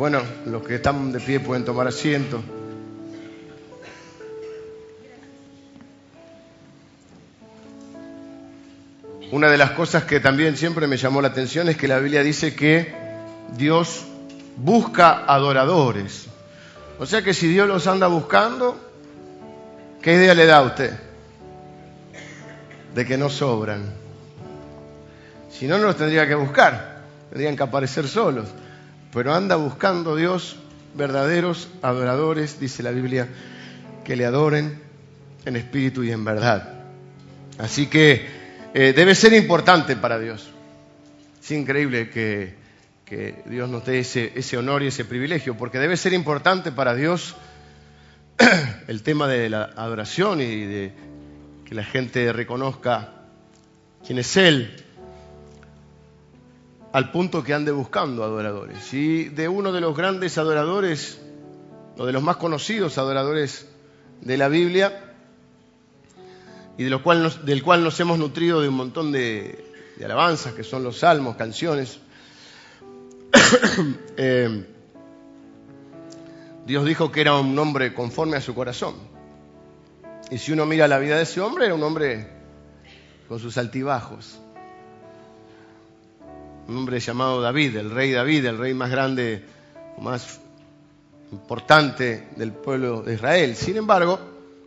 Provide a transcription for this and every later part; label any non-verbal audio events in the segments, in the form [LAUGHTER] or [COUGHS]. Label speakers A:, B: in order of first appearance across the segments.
A: Bueno, los que están de pie pueden tomar asiento. Una de las cosas que también siempre me llamó la atención es que la Biblia dice que Dios busca adoradores. O sea que si Dios los anda buscando, ¿qué idea le da a usted? De que no sobran. Si no, no los tendría que buscar, tendrían que aparecer solos. Pero anda buscando Dios verdaderos adoradores, dice la Biblia, que le adoren en espíritu y en verdad. Así que eh, debe ser importante para Dios. Es increíble que, Dios nos dé ese, ese honor y ese privilegio, porque debe ser importante para Dios [CLEARS THROAT] el tema de la adoración y de que la gente reconozca quién es Él, al punto que ande buscando adoradores. Y de uno de los grandes adoradores, o de los más conocidos adoradores de la Biblia, y de cual del cual nos hemos nutrido de un montón de, alabanzas, que son los salmos, canciones. [COUGHS] Eh, Dios dijo que era un hombre conforme a su corazón. Y si uno mira la vida de ese hombre, era un hombre con sus altibajos. Un hombre llamado David, el rey David, el rey más grande, más importante del pueblo de Israel. Sin embargo,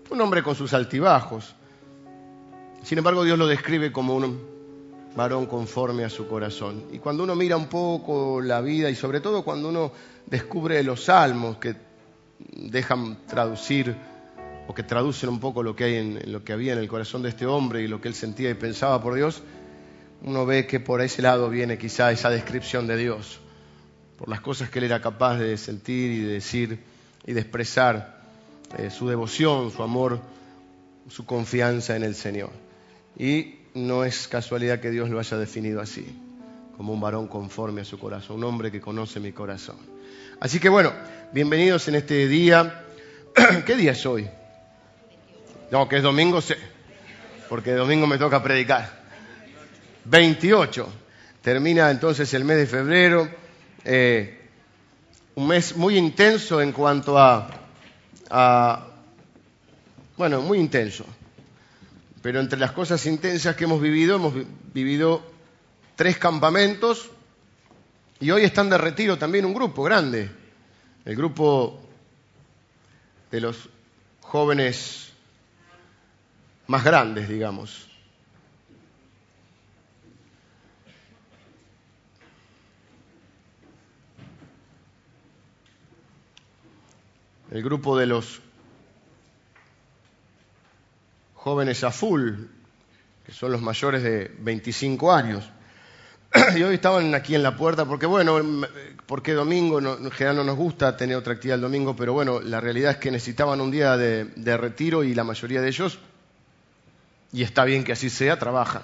A: un hombre con sus altibajos. Sin embargo, Dios lo describe como un varón conforme a su corazón. Y cuando uno mira un poco la vida y sobre todo cuando uno descubre los salmos que dejan traducir o que traducen un poco lo que, hay en, lo que había en el corazón de este hombre y lo que él sentía y pensaba por Dios, uno ve que por ese lado viene quizá esa descripción de Dios, por las cosas que él era capaz de sentir y de decir y de expresar, eh, su devoción, su amor, su confianza en el Señor. Y no es casualidad que Dios lo haya definido así, como un varón conforme a su corazón, un hombre que conoce mi corazón. Así que bueno, bienvenidos en este día. [CLEARS THROAT] ¿Qué día es hoy? No, que es domingo, sé, porque domingo me toca predicar. 28. Termina entonces el mes de febrero. Eh, un mes muy intenso en cuanto a, a, bueno, muy intenso. Pero entre las cosas intensas que hemos vivido, hemos vivido tres campamentos y hoy están de retiro también un grupo grande, el grupo de los jóvenes más grandes, digamos. El grupo de los jóvenes a full, que son los mayores de 25 años. [CLEARS THROAT] Y hoy estaban aquí en la puerta porque, bueno, porque domingo, en general no nos gusta tener otra actividad el domingo, pero bueno, la realidad es que necesitaban un día de, retiro y la mayoría de ellos, y está bien que así sea, trabajan.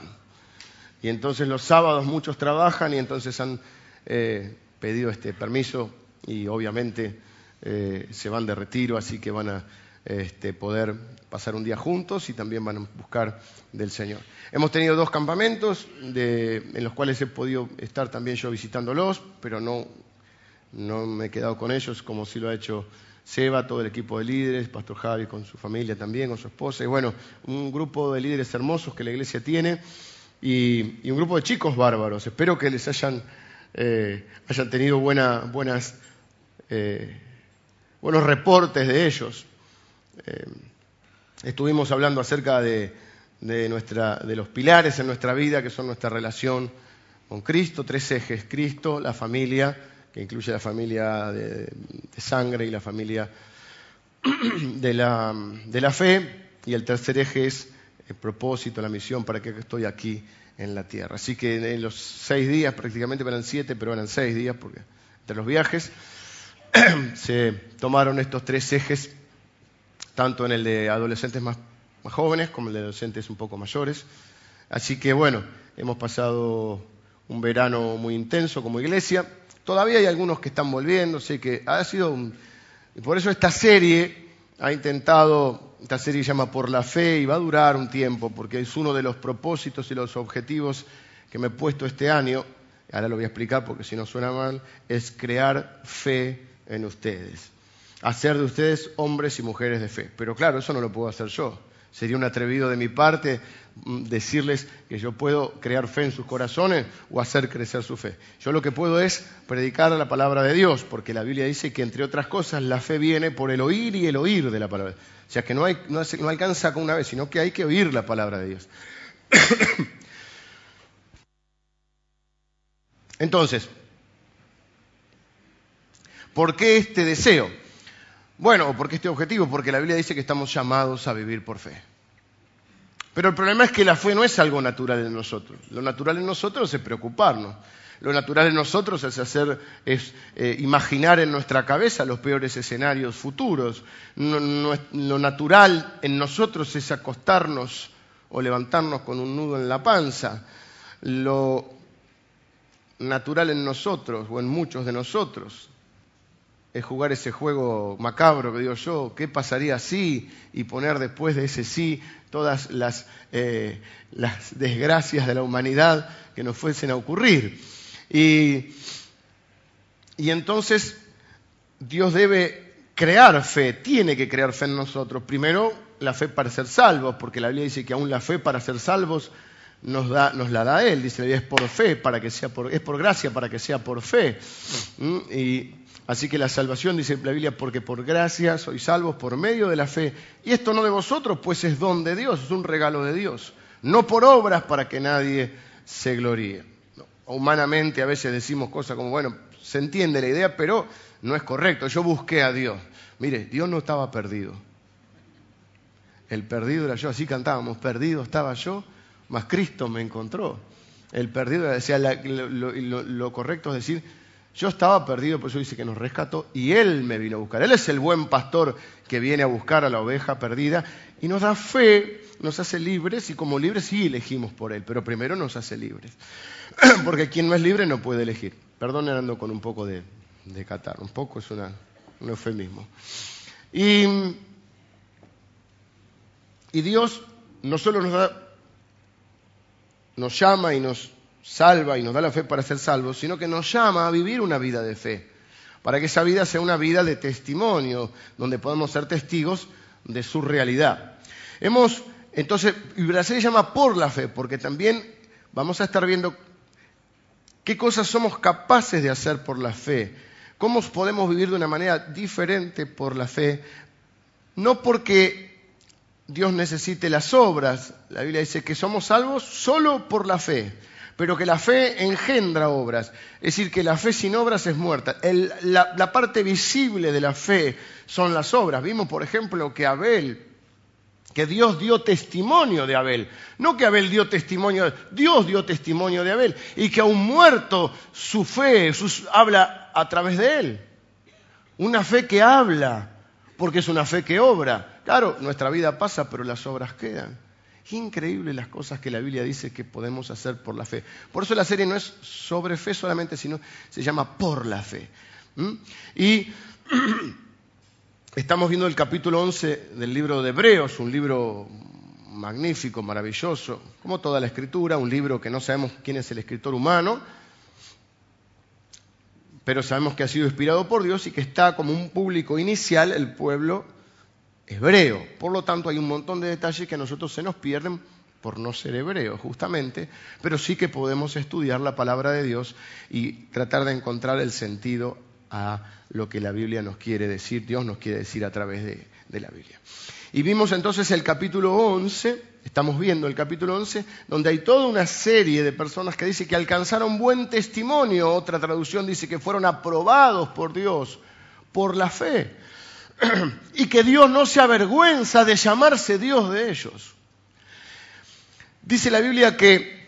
A: Y entonces los sábados muchos trabajan y entonces han eh, pedido este permiso y obviamente eh, se van de retiro, así que van a este, poder pasar un día juntos y también van a buscar del Señor. Hemos tenido dos campamentos en los cuales he podido estar también yo visitándolos, pero no, no me he quedado con ellos como si lo ha hecho Seba, todo el equipo de líderes, Pastor Javi con su familia también, con su esposa, y bueno, un grupo de líderes hermosos que la iglesia tiene y, un grupo de chicos bárbaros. Espero que les hayan, eh, hayan tenido buena, buenas, eh, buenos reportes de ellos. Eh, estuvimos hablando acerca de, nuestra, de los pilares en nuestra vida, que son nuestra relación con Cristo, tres ejes, Cristo, la familia, que incluye la familia de, sangre y la familia [CLEARS THROAT] de la, de la, fe, y el tercer eje es el propósito, la misión, para que estoy aquí en la tierra. Así que en los seis días, prácticamente eran siete, pero eran seis días, porque entre los viajes [CLEARS THROAT] se tomaron estos tres ejes tanto en el de adolescentes más, jóvenes como el de adolescentes un poco mayores. Así que bueno, hemos pasado un verano muy intenso como iglesia. Todavía hay algunos que están volviendo, sé que ha sido un... Y por eso esta serie ha intentado, esta serie se llama Por la Fe y va a durar un tiempo, porque es uno de los propósitos y los objetivos que me he puesto este año, ahora lo voy a explicar porque si no suena mal, es crear fe en ustedes. Hacer de ustedes hombres y mujeres de fe. Pero claro, eso no lo puedo hacer yo. Sería un atrevido de mi parte mm, decirles que yo puedo crear fe en sus corazones o hacer crecer su fe. Yo lo que puedo es predicar la palabra de Dios, porque la Biblia dice que entre otras cosas la fe viene por el oír y el oír de la palabra. O sea que no, no alcanza con una vez, sino que hay que oír la palabra de Dios. [COUGHS] Entonces, ¿por qué este deseo? Bueno, ¿por qué este objetivo? Porque la Biblia dice que estamos llamados a vivir por fe. Pero el problema es que la fe no es algo natural en nosotros. Lo natural en nosotros es preocuparnos. Lo natural en nosotros es hacer, es eh, imaginar en nuestra cabeza los peores escenarios futuros. lo natural en nosotros es acostarnos o levantarnos con un nudo en la panza. Lo natural en nosotros o en muchos de nosotros es jugar ese juego macabro que digo yo, ¿qué pasaría si? Y poner después de ese sí todas las, eh, las desgracias de la humanidad que nos fuesen a ocurrir. Y, y entonces Dios debe crear fe, tiene que crear fe en nosotros. Primero, la fe para ser salvos, porque la Biblia dice que aún la fe para ser salvos nos, da, nos la da Él. Dice, es por fe, para que sea por, es por gracia para que sea por fe. ¿Mm? Y Así que la salvación, dice la Biblia, porque por gracia sois salvos por medio de la fe. Y esto no de vosotros, pues es don de Dios, es un regalo de Dios. No por obras para que nadie se gloríe. Humanamente a veces decimos cosas como, bueno, se entiende la idea, pero no es correcto. Yo busqué a Dios. Mire, Dios no estaba perdido. El perdido era yo, así cantábamos, perdido estaba yo, mas Cristo me encontró. El perdido era, decía, lo correcto es decir, yo estaba perdido, por eso dice que nos rescató y Él me vino a buscar. Él es el buen pastor que viene a buscar a la oveja perdida y nos da fe, nos hace libres y como libres sí elegimos por Él, pero primero nos hace libres. [CLEARS THROAT] Porque quien no es libre no puede elegir. Perdón, ando con un poco de, de catar, un poco es una, un eufemismo. Y, y Dios no solo nos da, nos llama y nos salva y nos da la fe para ser salvos, sino que nos llama a vivir una vida de fe, para que esa vida sea una vida de testimonio, donde podamos ser testigos de su realidad. Hemos, entonces, y Brasil llama por la fe, porque también vamos a estar viendo qué cosas somos capaces de hacer por la fe, cómo podemos vivir de una manera diferente por la fe, no porque Dios necesite las obras, la Biblia dice que somos salvos solo por la fe pero que la fe engendra obras. Es decir, que la fe sin obras es muerta. la, parte visible de la fe son las obras. Vimos, por ejemplo, que Abel, que Dios dio testimonio de Abel. No que Abel dio testimonio, Dios dio testimonio de Abel. Y que aún muerto su fe habla a través de él. Una fe que habla, porque es una fe que obra. Claro, nuestra vida pasa, pero las obras quedan. Qué increíble las cosas que la Biblia dice que podemos hacer por la fe. Por eso la serie no es sobre fe solamente, sino se llama por la fe. Y [CLEARS THROAT] estamos viendo el capítulo 11 del libro de Hebreos, un libro magnífico, maravilloso, como toda la escritura, un libro que no sabemos quién es el escritor humano, pero sabemos que ha sido inspirado por Dios y que está como un público inicial el pueblo hebreo. Por lo tanto, hay un montón de detalles que a nosotros se nos pierden por no ser hebreos, justamente, pero sí que podemos estudiar la palabra de Dios y tratar de encontrar el sentido a lo que la Biblia nos quiere decir, Dios nos quiere decir a través de, de la Biblia. Y vimos entonces el capítulo 11, estamos viendo el capítulo 11, donde hay toda una serie de personas que dice que alcanzaron buen testimonio, otra traducción dice que fueron aprobados por Dios por la fe y que Dios no se avergüenza de llamarse Dios de ellos. Dice la Biblia que,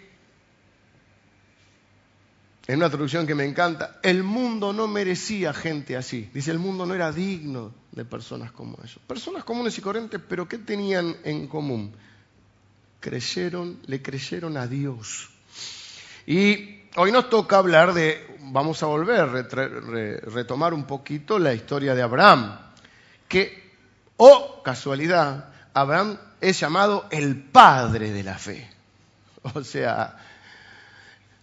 A: en una traducción que me encanta, el mundo no merecía gente así. Dice, el mundo no era digno de personas como ellos. Personas comunes y corrientes, pero ¿qué tenían en común? Creyeron, le creyeron a Dios. Y hoy nos toca hablar de, vamos a volver, retomar un poquito la historia de Abraham que, oh casualidad, Abraham es llamado el padre de la fe. O sea,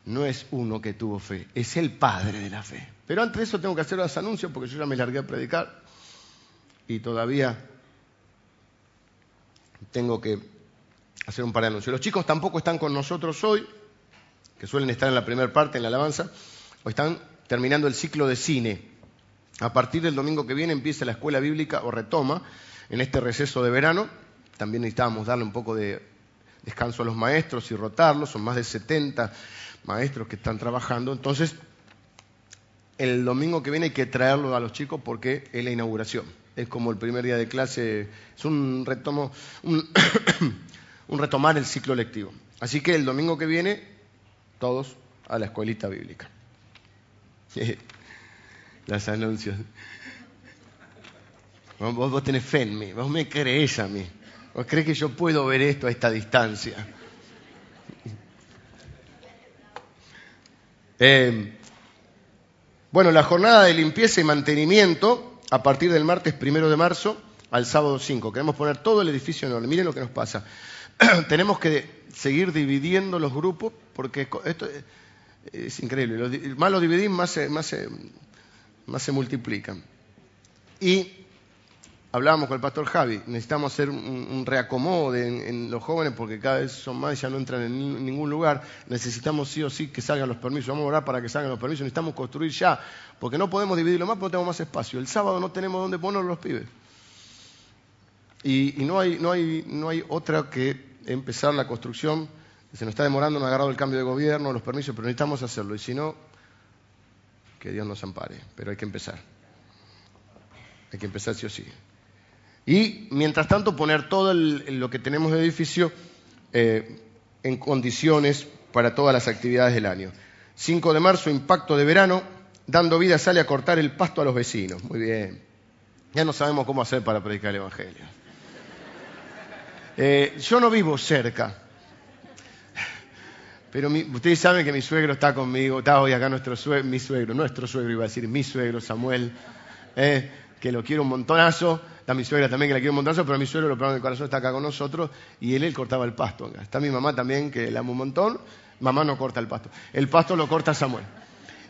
A: no es uno que tuvo fe, es el padre de la fe. Pero antes de eso tengo que hacer los anuncios porque yo ya me largué a predicar y todavía tengo que hacer un par de anuncios. Los chicos tampoco están con nosotros hoy, que suelen estar en la primera parte, en la alabanza, o están terminando el ciclo de cine. A partir del domingo que viene empieza la escuela bíblica o retoma en este receso de verano. También necesitábamos darle un poco de descanso a los maestros y rotarlos, son más de 70 maestros que están trabajando. Entonces, el domingo que viene hay que traerlo a los chicos porque es la inauguración. Es como el primer día de clase, es un retomo, un, [COUGHS] retomar el ciclo lectivo. Así que el domingo que viene, todos a la escuelita bíblica. [LAUGHS] Las anuncios. Vos, vos tenés fe en mí, vos me crees a mí. ¿Vos crees que yo puedo ver esto a esta distancia? Eh, bueno, la jornada de limpieza y mantenimiento a partir del martes primero de marzo al sábado 5. Queremos poner todo el edificio en orden. Miren lo que nos pasa. [CLEARS THROAT] Tenemos que seguir dividiendo los grupos porque esto es increíble. Más lo dividís, más se, más más se multiplican. Y hablábamos con el pastor Javi, necesitamos hacer un, reacomodo en, los jóvenes porque cada vez son más y ya no entran en ningún lugar. Necesitamos sí o sí que salgan los permisos. Vamos a orar para que salgan los permisos. Necesitamos construir ya, porque no podemos dividirlo más porque no tenemos más espacio. El sábado no tenemos dónde poner los pibes. Y, no, hay, no, hay, no hay otra que empezar la construcción. Se nos está demorando, nos ha agarrado el cambio de gobierno, los permisos, pero necesitamos hacerlo. Y si no, que Dios nos ampare. Pero hay que empezar. Hay que empezar sí o sí. Y mientras tanto poner todo lo que tenemos de edificio eh, en condiciones para todas las actividades del año. 5 de marzo, impacto de verano, dando vida sale a cortar el pasto a los vecinos. Muy bien. Ya no sabemos cómo hacer para predicar el Evangelio. Eh, yo no vivo cerca, pero ustedes saben que mi suegro está conmigo, está hoy acá nuestro suegro, mi suegro, nuestro suegro iba a decir, mi suegro Samuel, eh, que lo quiero un montonazo, Está mi suegra también, que la quiero un montonazo, pero mi suegro, lo primero del corazón, está acá con nosotros y él, él cortaba el pasto. Está mi mamá también, que la amo un montón. Mamá no corta el pasto. El pasto lo corta Samuel.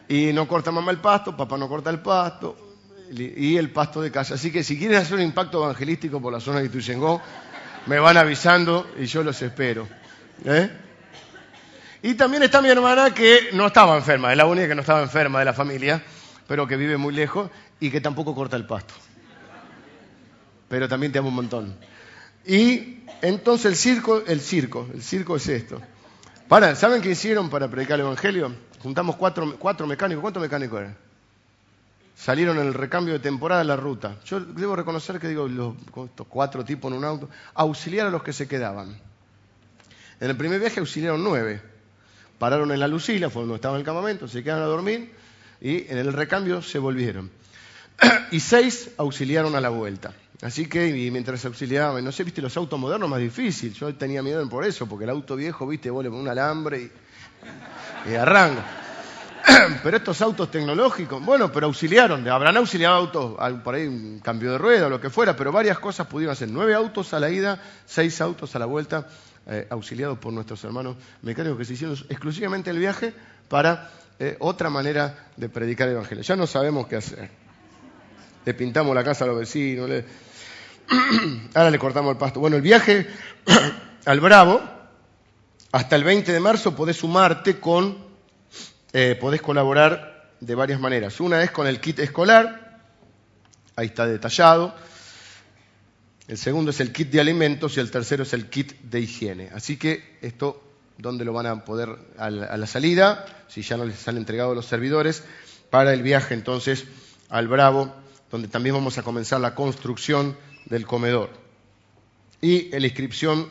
A: Y no corta mamá el pasto, papá no corta el pasto y el pasto de casa. Así que si quieren hacer un impacto evangelístico por la zona de Ituyengó, me van avisando y yo los espero. ¿eh? Y también está mi hermana que no estaba enferma, es la única que no estaba enferma de la familia, pero que vive muy lejos y que tampoco corta el pasto pero también te amo un montón. Y entonces el circo, el circo, el circo es esto. Para, ¿saben qué hicieron para predicar el Evangelio? Juntamos cuatro, cuatro mecánicos. ¿Cuántos mecánicos eran? Salieron en el recambio de temporada de la ruta. Yo debo reconocer que digo, los, estos cuatro tipos en un auto, auxiliar a los que se quedaban. En el primer viaje auxiliaron nueve. Pararon en la Lucila, fue donde estaba el campamento, se quedaron a dormir y en el recambio se volvieron. [CLEARS THROAT] y seis auxiliaron a la vuelta. Así que y mientras auxiliaba, no sé, viste, los autos modernos más difícil. Yo tenía miedo por eso, porque el auto viejo, viste, vos le un alambre y, y arranca. [CLEARS THROAT] Pero estos autos tecnológicos, bueno, pero auxiliaron, habrán auxiliado autos, por ahí un cambio de rueda o lo que fuera, pero varias cosas pudieron hacer. Nueve autos a la ida, seis autos a la vuelta, eh, auxiliados por nuestros hermanos mecánicos que se hicieron exclusivamente el viaje para eh, otra manera de predicar el Evangelio. Ya no sabemos qué hacer. Le pintamos la casa a los vecinos, le [CLEARS THROAT] Ahora le cortamos el pasto. Bueno, el viaje [CLEARS THROAT] al Bravo, hasta el 20 de marzo podés sumarte con, eh, podés colaborar de varias maneras. Una es con el kit escolar, ahí está detallado. El segundo es el kit de alimentos y el tercero es el kit de higiene. Así que esto, ¿dónde lo van a poder a la, a la salida? Si ya no les han entregado los servidores, para el viaje entonces al Bravo, donde también vamos a comenzar la construcción del comedor. Y la inscripción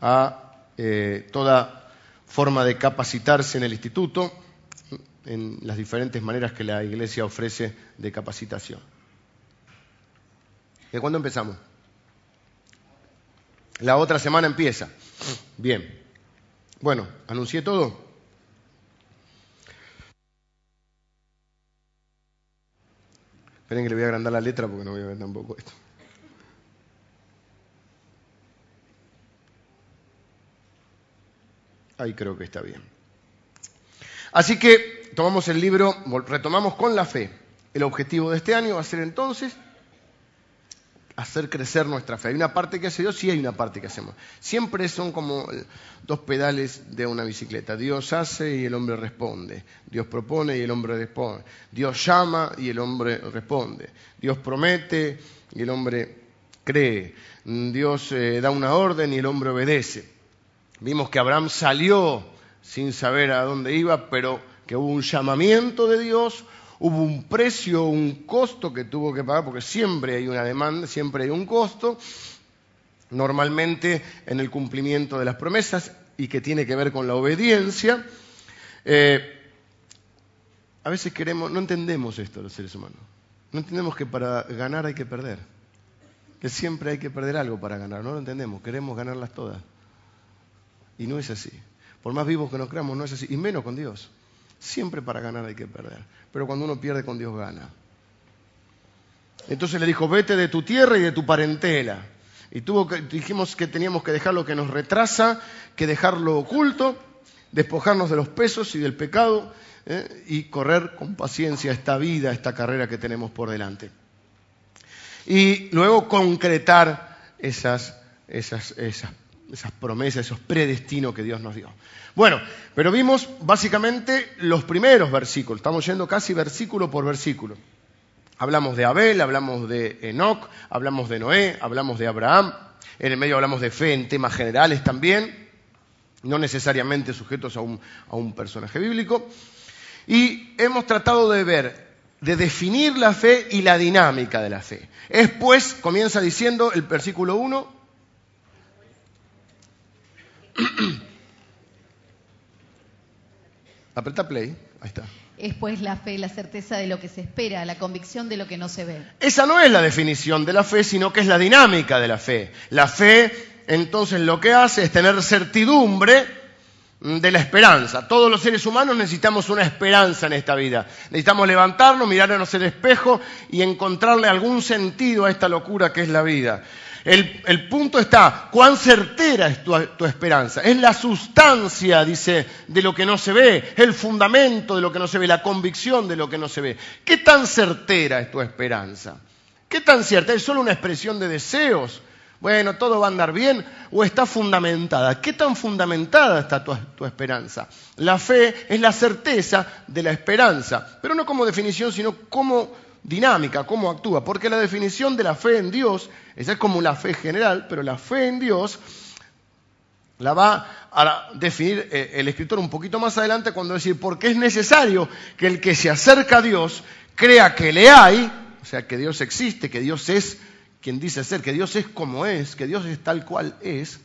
A: a eh, toda forma de capacitarse en el instituto, en las diferentes maneras que la Iglesia ofrece de capacitación. ¿De cuándo empezamos? La otra semana empieza. Bien. Bueno, anuncié todo. Esperen que le voy a agrandar la letra porque no voy a ver tampoco esto. Ahí creo que está bien. Así que tomamos el libro, retomamos con la fe. El objetivo de este año va a ser entonces hacer crecer nuestra fe. Hay una parte que hace Dios, sí hay una parte que hacemos. Siempre son como dos pedales de una bicicleta. Dios hace y el hombre responde. Dios propone y el hombre responde. Dios llama y el hombre responde. Dios promete y el hombre cree. Dios eh, da una orden y el hombre obedece. Vimos que Abraham salió sin saber a dónde iba, pero que hubo un llamamiento de Dios, hubo un precio, un costo que tuvo que pagar, porque siempre hay una demanda, siempre hay un costo, normalmente en el cumplimiento de las promesas y que tiene que ver con la obediencia. Eh, a veces queremos, no entendemos esto los seres humanos. No entendemos que para ganar hay que perder. Que siempre hay que perder algo para ganar. No lo entendemos. Queremos ganarlas todas. Y no es así. Por más vivos que nos creamos, no es así. Y menos con Dios. Siempre para ganar hay que perder. Pero cuando uno pierde con Dios gana. Entonces le dijo, vete de tu tierra y de tu parentela. Y tuvo que, dijimos que teníamos que dejar lo que nos retrasa, que dejarlo oculto, despojarnos de los pesos y del pecado ¿eh? y correr con paciencia esta vida, esta carrera que tenemos por delante. Y luego concretar esas, esas, esas esas promesas, esos predestinos que Dios nos dio. Bueno, pero vimos básicamente los primeros versículos, estamos yendo casi versículo por versículo. Hablamos de Abel, hablamos de Enoch, hablamos de Noé, hablamos de Abraham, en el medio hablamos de fe en temas generales también, no necesariamente sujetos a un, a un personaje bíblico. Y hemos tratado de ver, de definir la fe y la dinámica de la fe. Es pues, comienza diciendo el versículo 1, [CLEARS THROAT] Apreta play, ahí está.
B: Es pues la fe, la certeza de lo que se espera, la convicción de lo que no se ve.
A: Esa no es la definición de la fe, sino que es la dinámica de la fe. La fe, entonces, lo que hace es tener certidumbre de la esperanza. Todos los seres humanos necesitamos una esperanza en esta vida. Necesitamos levantarnos, mirarnos en el espejo y encontrarle algún sentido a esta locura que es la vida. El, punto está, ¿cuán certera es tu, esperanza? Es la sustancia, dice, de lo que no se ve, el fundamento de lo que no se ve, la convicción de lo que no se ve. ¿Qué tan certera es tu esperanza? ¿Qué tan cierta? ¿Es solo una expresión de deseos? Bueno, todo va a andar bien o está fundamentada. ¿Qué tan fundamentada está tu, tu, esperanza? La fe es la certeza de la esperanza, pero no como definición, sino como dinámica, cómo actúa, porque la definición de la fe en Dios, esa es como la fe general, pero la fe en Dios la va a definir eh, el escritor un poquito más adelante cuando decir, porque es necesario que el que se acerca a Dios crea que le hay, o sea, que Dios existe, que Dios es quien dice ser, que Dios es como es, que Dios es tal cual es,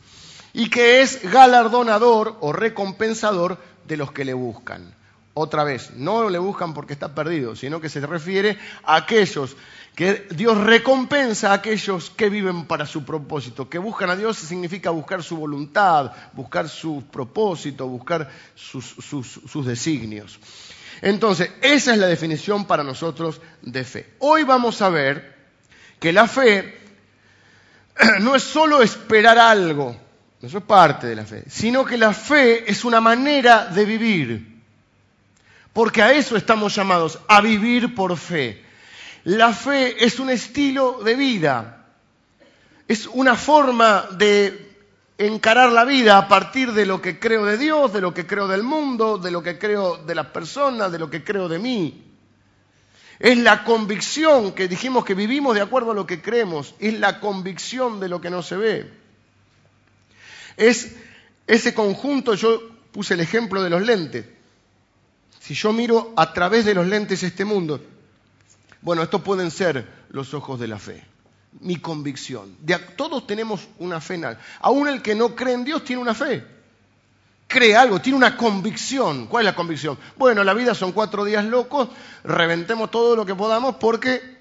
A: y que es galardonador o recompensador de los que le buscan otra vez, no le buscan porque está perdido, sino que se refiere a aquellos que Dios recompensa a aquellos que viven para su propósito. Que buscan a Dios significa buscar su voluntad, buscar su propósito, buscar sus, sus designios. Entonces, esa es la definición para nosotros de fe. Hoy vamos a ver que la fe [CLEARS THROAT] no es solo esperar algo, eso es parte de la fe, sino que la fe es una manera de vivir. Porque a eso estamos llamados, a vivir por fe. La fe es un estilo de vida, es una forma de encarar la vida a partir de lo que creo de Dios, de lo que creo del mundo, de lo que creo de las personas, de lo que creo de mí. Es la convicción que dijimos que vivimos de acuerdo a lo que creemos, es la convicción de lo que no se ve. Es ese conjunto, yo puse el ejemplo de los lentes. Si yo miro a través de los lentes este mundo, bueno, estos pueden ser los ojos de la fe, mi convicción. todos tenemos una fe en algo. Aún el que no cree en Dios tiene una fe. Cree algo, tiene una convicción. ¿Cuál es la convicción? Bueno, la vida son cuatro días locos, reventemos todo lo que podamos porque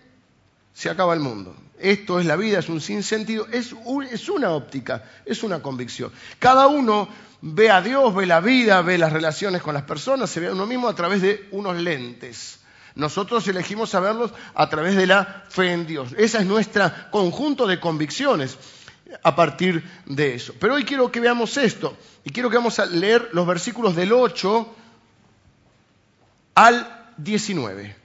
A: se acaba el mundo. Esto es la vida, es un sinsentido, es, es una óptica, es una convicción. Cada uno ve a Dios, ve la vida, ve las relaciones con las personas, se ve a uno mismo a través de unos lentes. Nosotros elegimos saberlos a través de la fe en Dios. Ese es nuestro conjunto de convicciones a partir de eso. Pero hoy quiero que veamos esto, y quiero que vamos a leer los versículos del 8 al 19.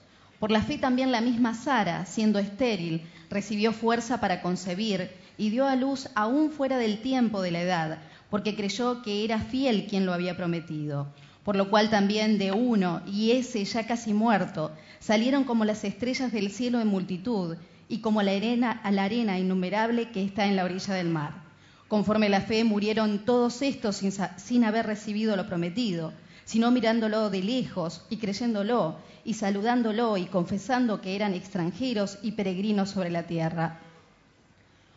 B: Por la fe también la misma Sara, siendo estéril, recibió fuerza para concebir y dio a luz aún fuera del tiempo de la edad, porque creyó que era fiel quien lo había prometido. Por lo cual también de uno, y ese ya casi muerto, salieron como las estrellas del cielo en multitud, y como la arena, a la arena innumerable que está en la orilla del mar. Conforme la fe murieron todos estos sin, sin haber recibido lo prometido, sino mirándolo de lejos y creyéndolo y saludándolo y confesando que eran extranjeros y peregrinos sobre la tierra.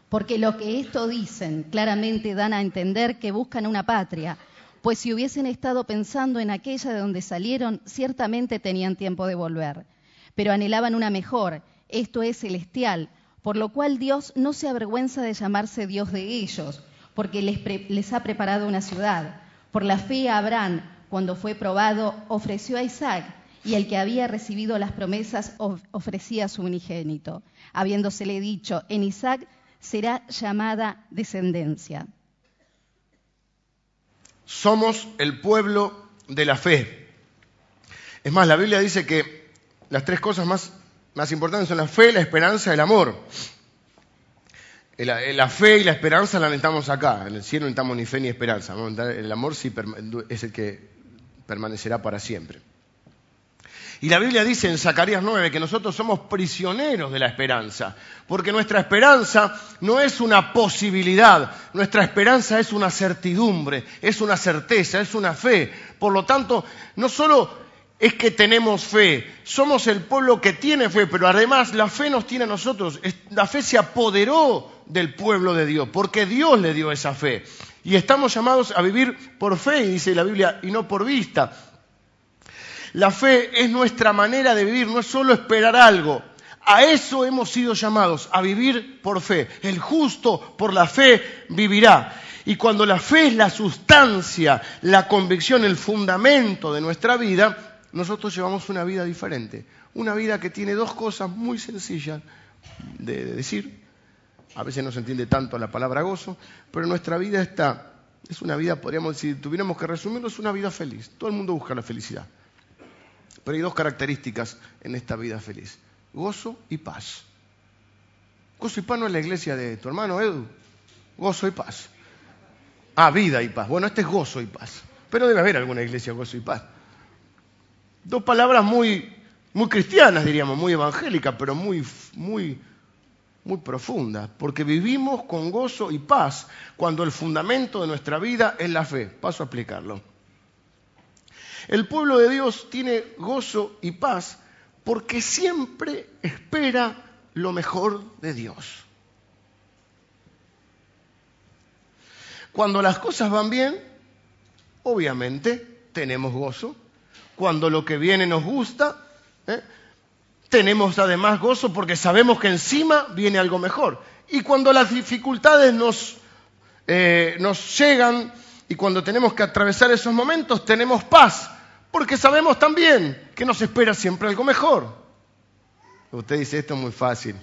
B: Porque lo que esto dicen claramente dan a entender que buscan una patria, pues si hubiesen estado pensando en aquella de donde salieron, ciertamente tenían tiempo de volver. Pero anhelaban una mejor, esto es celestial, por lo cual Dios no se avergüenza de llamarse Dios de ellos, porque les, ha preparado una ciudad. Por la fe Abraham, cuando fue probado, ofreció a Isaac, y el que había recibido las promesas of- ofrecía a su unigénito, habiéndosele dicho, en Isaac será llamada descendencia.
A: Somos el pueblo de la fe. Es más, la Biblia dice que las tres cosas más, más importantes son la fe, la esperanza y el amor. La, fe y la esperanza la necesitamos acá. En el cielo no necesitamos ni fe ni esperanza. El amor sí es el que permanecerá para siempre. Y la Biblia dice en Zacarías 9 que nosotros somos prisioneros de la esperanza, porque nuestra esperanza no es una posibilidad, nuestra esperanza es una certidumbre, es una certeza, es una fe. Por lo tanto, no solo es que tenemos fe, somos el pueblo que tiene fe, pero además la fe nos tiene a nosotros, la fe se apoderó del pueblo de Dios, porque Dios le dio esa fe. Y estamos llamados a vivir por fe, dice la Biblia, y no por vista. La fe es nuestra manera de vivir, no es solo esperar algo. A eso hemos sido llamados, a vivir por fe. El justo por la fe vivirá. Y cuando la fe es la sustancia, la convicción, el fundamento de nuestra vida, nosotros llevamos una vida diferente. Una vida que tiene dos cosas muy sencillas de de decir. A veces no se entiende tanto la palabra gozo, pero nuestra vida está, es una vida, podríamos decir, si tuviéramos que resumirlo, es una vida feliz. Todo el mundo busca la felicidad. Pero hay dos características en esta vida feliz. Gozo y paz. Gozo y paz no es la iglesia de tu hermano Edu. Gozo y paz. Ah, vida y paz. Bueno, este es gozo y paz. Pero debe haber alguna iglesia gozo y paz. Dos palabras muy, muy cristianas, diríamos, muy evangélicas, pero muy, muy, muy profundas. Porque vivimos con gozo y paz cuando el fundamento de nuestra vida es la fe. Paso a explicarlo. El pueblo de Dios tiene gozo y paz porque siempre espera lo mejor de Dios. Cuando las cosas van bien, obviamente tenemos gozo. Cuando lo que viene nos gusta, ¿eh? Tenemos además gozo porque sabemos que encima viene algo mejor. Y cuando las dificultades nos, eh, nos llegan y cuando tenemos que atravesar esos momentos, tenemos paz, porque sabemos también que nos espera siempre algo mejor. Usted dice, esto es muy fácil.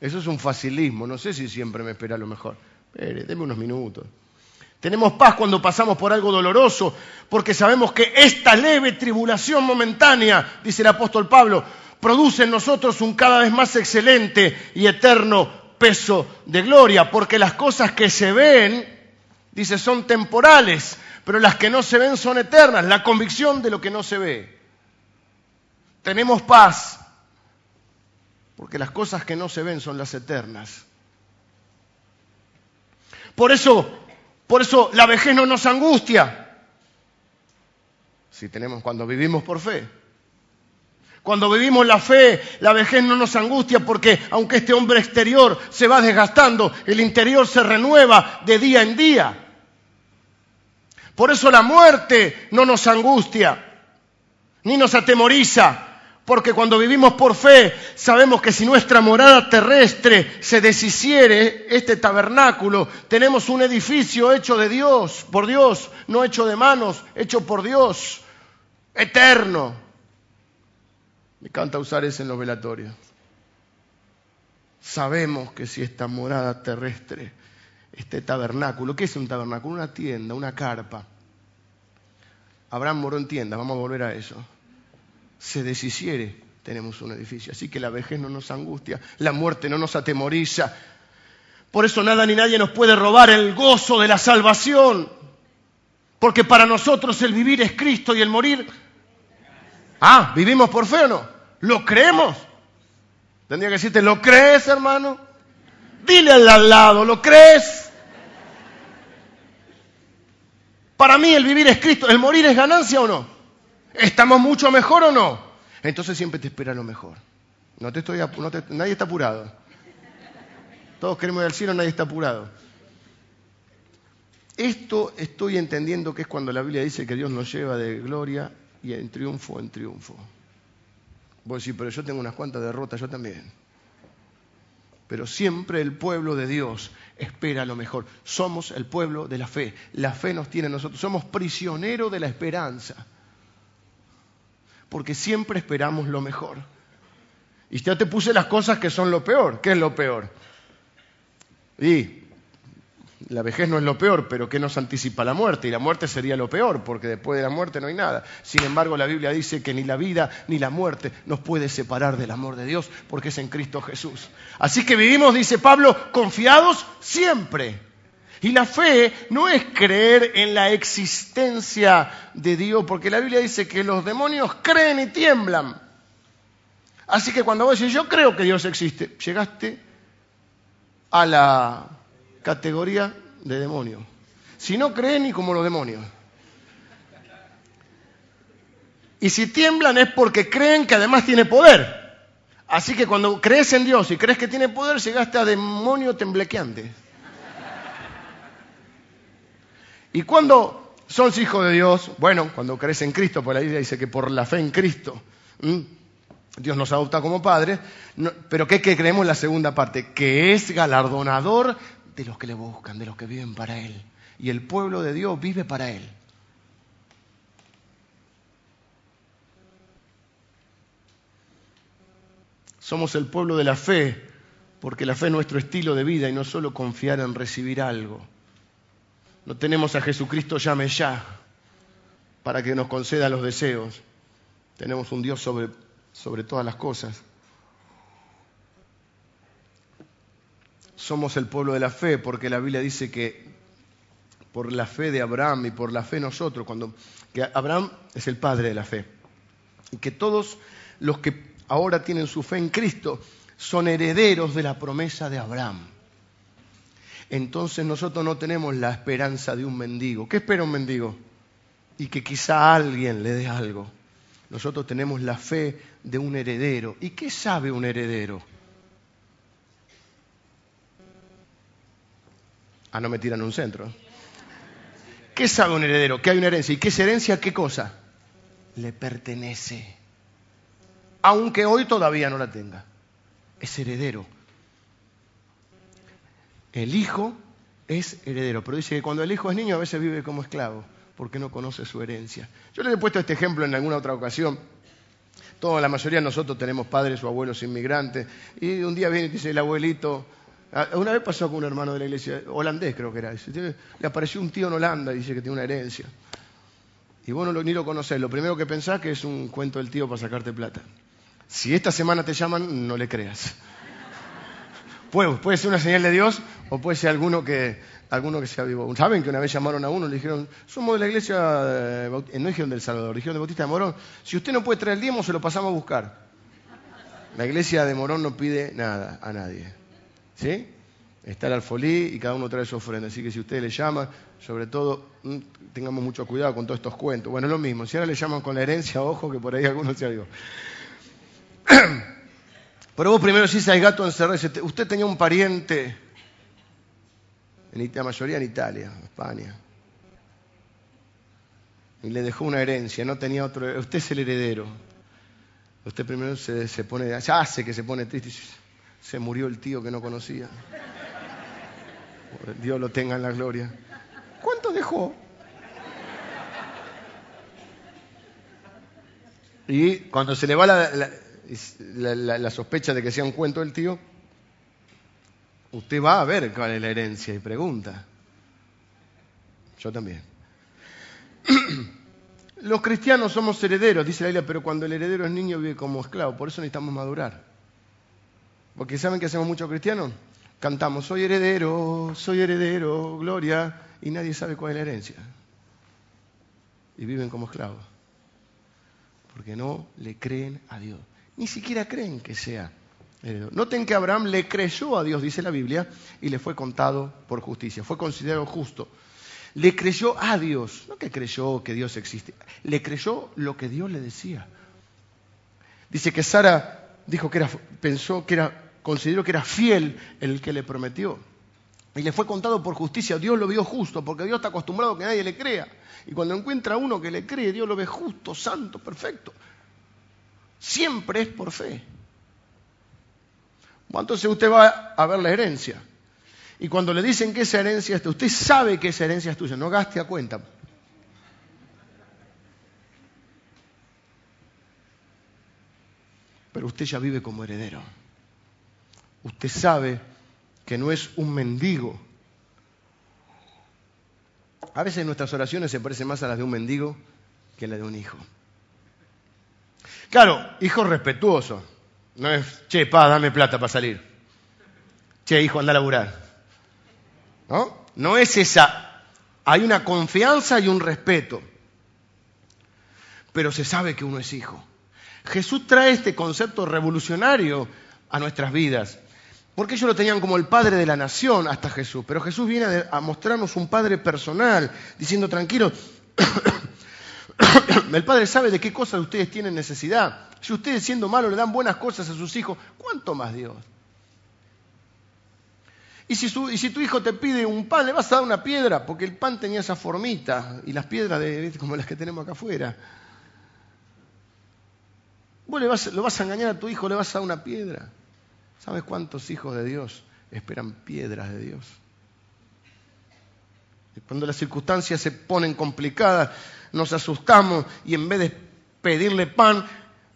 A: Eso es un facilismo, no sé si siempre me espera lo mejor. Espere, deme unos minutos. Tenemos paz cuando pasamos por algo doloroso, porque sabemos que esta leve tribulación momentánea, dice el apóstol Pablo, produce en nosotros un cada vez más excelente y eterno peso de gloria, porque las cosas que se ven, dice, son temporales, pero las que no se ven son eternas, la convicción de lo que no se ve. Tenemos paz, porque las cosas que no se ven son las eternas. Por eso, por eso la vejez no nos angustia. Si tenemos cuando vivimos por fe. Cuando vivimos la fe, la vejez no nos angustia porque aunque este hombre exterior se va desgastando, el interior se renueva de día en día. Por eso la muerte no nos angustia, ni nos atemoriza, Porque cuando vivimos por fe, sabemos que si nuestra morada terrestre se deshiciere, este tabernáculo, tenemos un edificio hecho de Dios, por Dios, no hecho de manos, hecho por Dios, eterno. Me encanta usar eso en los velatorios. Sabemos que si esta morada terrestre, este tabernáculo, ¿qué es un tabernáculo? Una tienda, una carpa. Abraham moró en tienda, vamos a volver a eso se deshiciere, tenemos un edificio. Así que la vejez no nos angustia, la muerte no nos atemoriza. Por eso nada ni nadie nos puede robar el gozo de la salvación. Porque para nosotros el vivir es Cristo y el morir. Ah, ¿vivimos por fe o no? ¿Lo creemos? Tendría que decirte, ¿lo crees, hermano? Dile al lado, ¿lo crees? Para mí el vivir es Cristo, el morir es ganancia o no? ¿Estamos mucho mejor o no? Entonces siempre te espera lo mejor. No te estoy, nadie está apurado. Todos queremos ir al cielo, nadie está apurado. Esto estoy entendiendo que es cuando la Biblia dice que Dios nos lleva de gloria y en triunfo en triunfo. Vos decís, pero yo tengo unas cuantas derrotas, yo también. Pero siempre el pueblo de Dios espera lo mejor. Somos el pueblo de la fe. La fe nos tiene a nosotros. Somos prisioneros de la esperanza porque siempre esperamos lo mejor. Y ya te puse las cosas que son lo peor. ¿Qué es lo peor? Y la vejez no es lo peor, pero ¿qué nos anticipa la muerte? Y la muerte sería lo peor, porque después de la muerte no hay nada. Sin embargo, la Biblia dice que ni la vida ni la muerte nos puede separar del amor de Dios, porque es en Cristo Jesús. Así que vivimos, dice Pablo, confiados siempre. Y la fe no es creer en la existencia de Dios, porque la Biblia dice que los demonios creen y tiemblan. Así que cuando vos decís, yo creo que Dios existe, llegaste a la categoría de demonio. Si no creen ni como los demonios. Y si tiemblan es porque creen que además tiene poder. Así que cuando crees en Dios y crees que tiene poder, llegaste a demonio temblequeante. ¿Y cuando sos hijos de Dios? Bueno, cuando crees en Cristo, por la Biblia dice que por la fe en Cristo, Dios nos adopta como padres, pero ¿qué, ¿qué creemos en la segunda parte? Que es galardonador de los que le buscan, de los que viven para Él. Y el pueblo de Dios vive para Él. Somos el pueblo de la fe, porque la fe es nuestro estilo de vida y no solo confiar en recibir algo. No tenemos a Jesucristo llame ya para que nos conceda los deseos. Tenemos un Dios sobre, sobre todas las cosas. Somos el pueblo de la fe porque la Biblia dice que por la fe de Abraham y por la fe nosotros, cuando que Abraham es el padre de la fe, y que todos los que ahora tienen su fe en Cristo son herederos de la promesa de Abraham entonces nosotros no tenemos la esperanza de un mendigo. ¿Qué espera un mendigo? Y que quizá alguien le dé algo. Nosotros tenemos la fe de un heredero. ¿Y qué sabe un heredero? Ah, no me tiran un centro. ¿Qué sabe un heredero? Que hay una herencia. ¿Y qué es herencia? ¿Qué cosa? Le pertenece. Aunque hoy todavía no la tenga. Es heredero el hijo es heredero, pero dice que cuando el hijo es niño a veces vive como esclavo, porque no conoce su herencia. Yo les he puesto este ejemplo en alguna otra ocasión. Toda la mayoría de nosotros tenemos padres o abuelos inmigrantes, y un día viene y dice el abuelito, una vez pasó con un hermano de la iglesia, holandés creo que era, le apareció un tío en Holanda dice que tiene una herencia. Y vos no, ni lo conocés, lo primero que pensás que es un cuento del tío para sacarte plata. Si esta semana te llaman, no le creas. [LAUGHS] Puede, ser una señal de Dios o puede ser alguno que, alguno que sea vivo. ¿Saben que una vez llamaron a uno y le dijeron, somos de la iglesia, eh, no dijeron del Salvador, dijeron de Bautista de Morón, si usted no puede traer el diezmo, se lo pasamos a buscar. La iglesia de Morón no pide nada a nadie. ¿Sí? Está el alfolí y cada uno trae su ofrenda. Así que si usted le llama, sobre todo, mm, tengamos mucho cuidado con todos estos cuentos. Bueno, es lo mismo. Si ahora le llaman con la herencia, ojo que por ahí alguno se algo. [CLEARS THROAT] Pero vos primero decís al gato encerrado, usted tenía un pariente, en la mayoría en Italia, España, y le dejó una herencia, no tenía otro, usted es el heredero. Usted primero se, se pone, hace que se pone triste. Se murió el tío que no conocía. Dios lo tenga en la gloria. ¿Cuánto dejó? Y cuando se le va la, sospecha de que sea un cuento del tío, usted va a ver cuál es la herencia y pregunta. Yo también. [CLEARS THROAT] Los cristianos somos herederos, dice la Biblia, pero cuando el heredero es niño vive como esclavo, por eso necesitamos madurar. Porque ¿saben que hacemos muchos cristianos? Cantamos, soy heredero, soy heredero, gloria, y nadie sabe cuál es la herencia. Y viven como esclavos porque no le creen a Dios. Ni siquiera creen que sea heredero. Noten que Abraham le creyó a Dios, dice la Biblia, y le fue contado por justicia. Fue considerado justo. Le creyó a Dios, no que creyó que Dios existe, le creyó lo que Dios le decía. Dice que Sara dijo que era, pensó que era, consideró que era fiel el que le prometió. Y le fue contado por justicia. Dios lo vio justo, porque Dios está acostumbrado a que nadie le crea. Y cuando encuentra uno que le cree, Dios lo ve justo, santo, perfecto. Siempre es por fe. Entonces usted va a ver la herencia. Y cuando le dicen que esa herencia es tuya, usted sabe que esa herencia es tuya, no gaste a cuenta. Pero usted ya vive como heredero. Usted sabe que no es un mendigo, a veces nuestras oraciones se parecen más a las de un mendigo que a las de un hijo. Claro, hijo respetuoso. No es, che, pa, dame plata para salir. Che, hijo, anda a laburar. ¿No? No es esa. Hay una confianza y un respeto. Pero se sabe que uno es hijo. Jesús trae este concepto revolucionario a nuestras vidas. Porque ellos lo tenían como el padre de la nación hasta Jesús. Pero Jesús viene a mostrarnos un padre personal, diciendo, tranquilo, [COUGHS] el padre sabe de qué cosas ustedes tienen necesidad. Si ustedes siendo malos le dan buenas cosas a sus hijos, ¿cuánto más Dios? Y si, tu hijo te pide un pan, le vas a dar una piedra, porque el pan tenía esa formita y las piedras de, como las que tenemos acá afuera. Vos le lo vas a engañar a tu hijo, le vas a dar una piedra. ¿Sabes cuántos hijos de Dios esperan piedras de Dios? Cuando las circunstancias se ponen complicadas, nos asustamos y en vez de pedirle pan,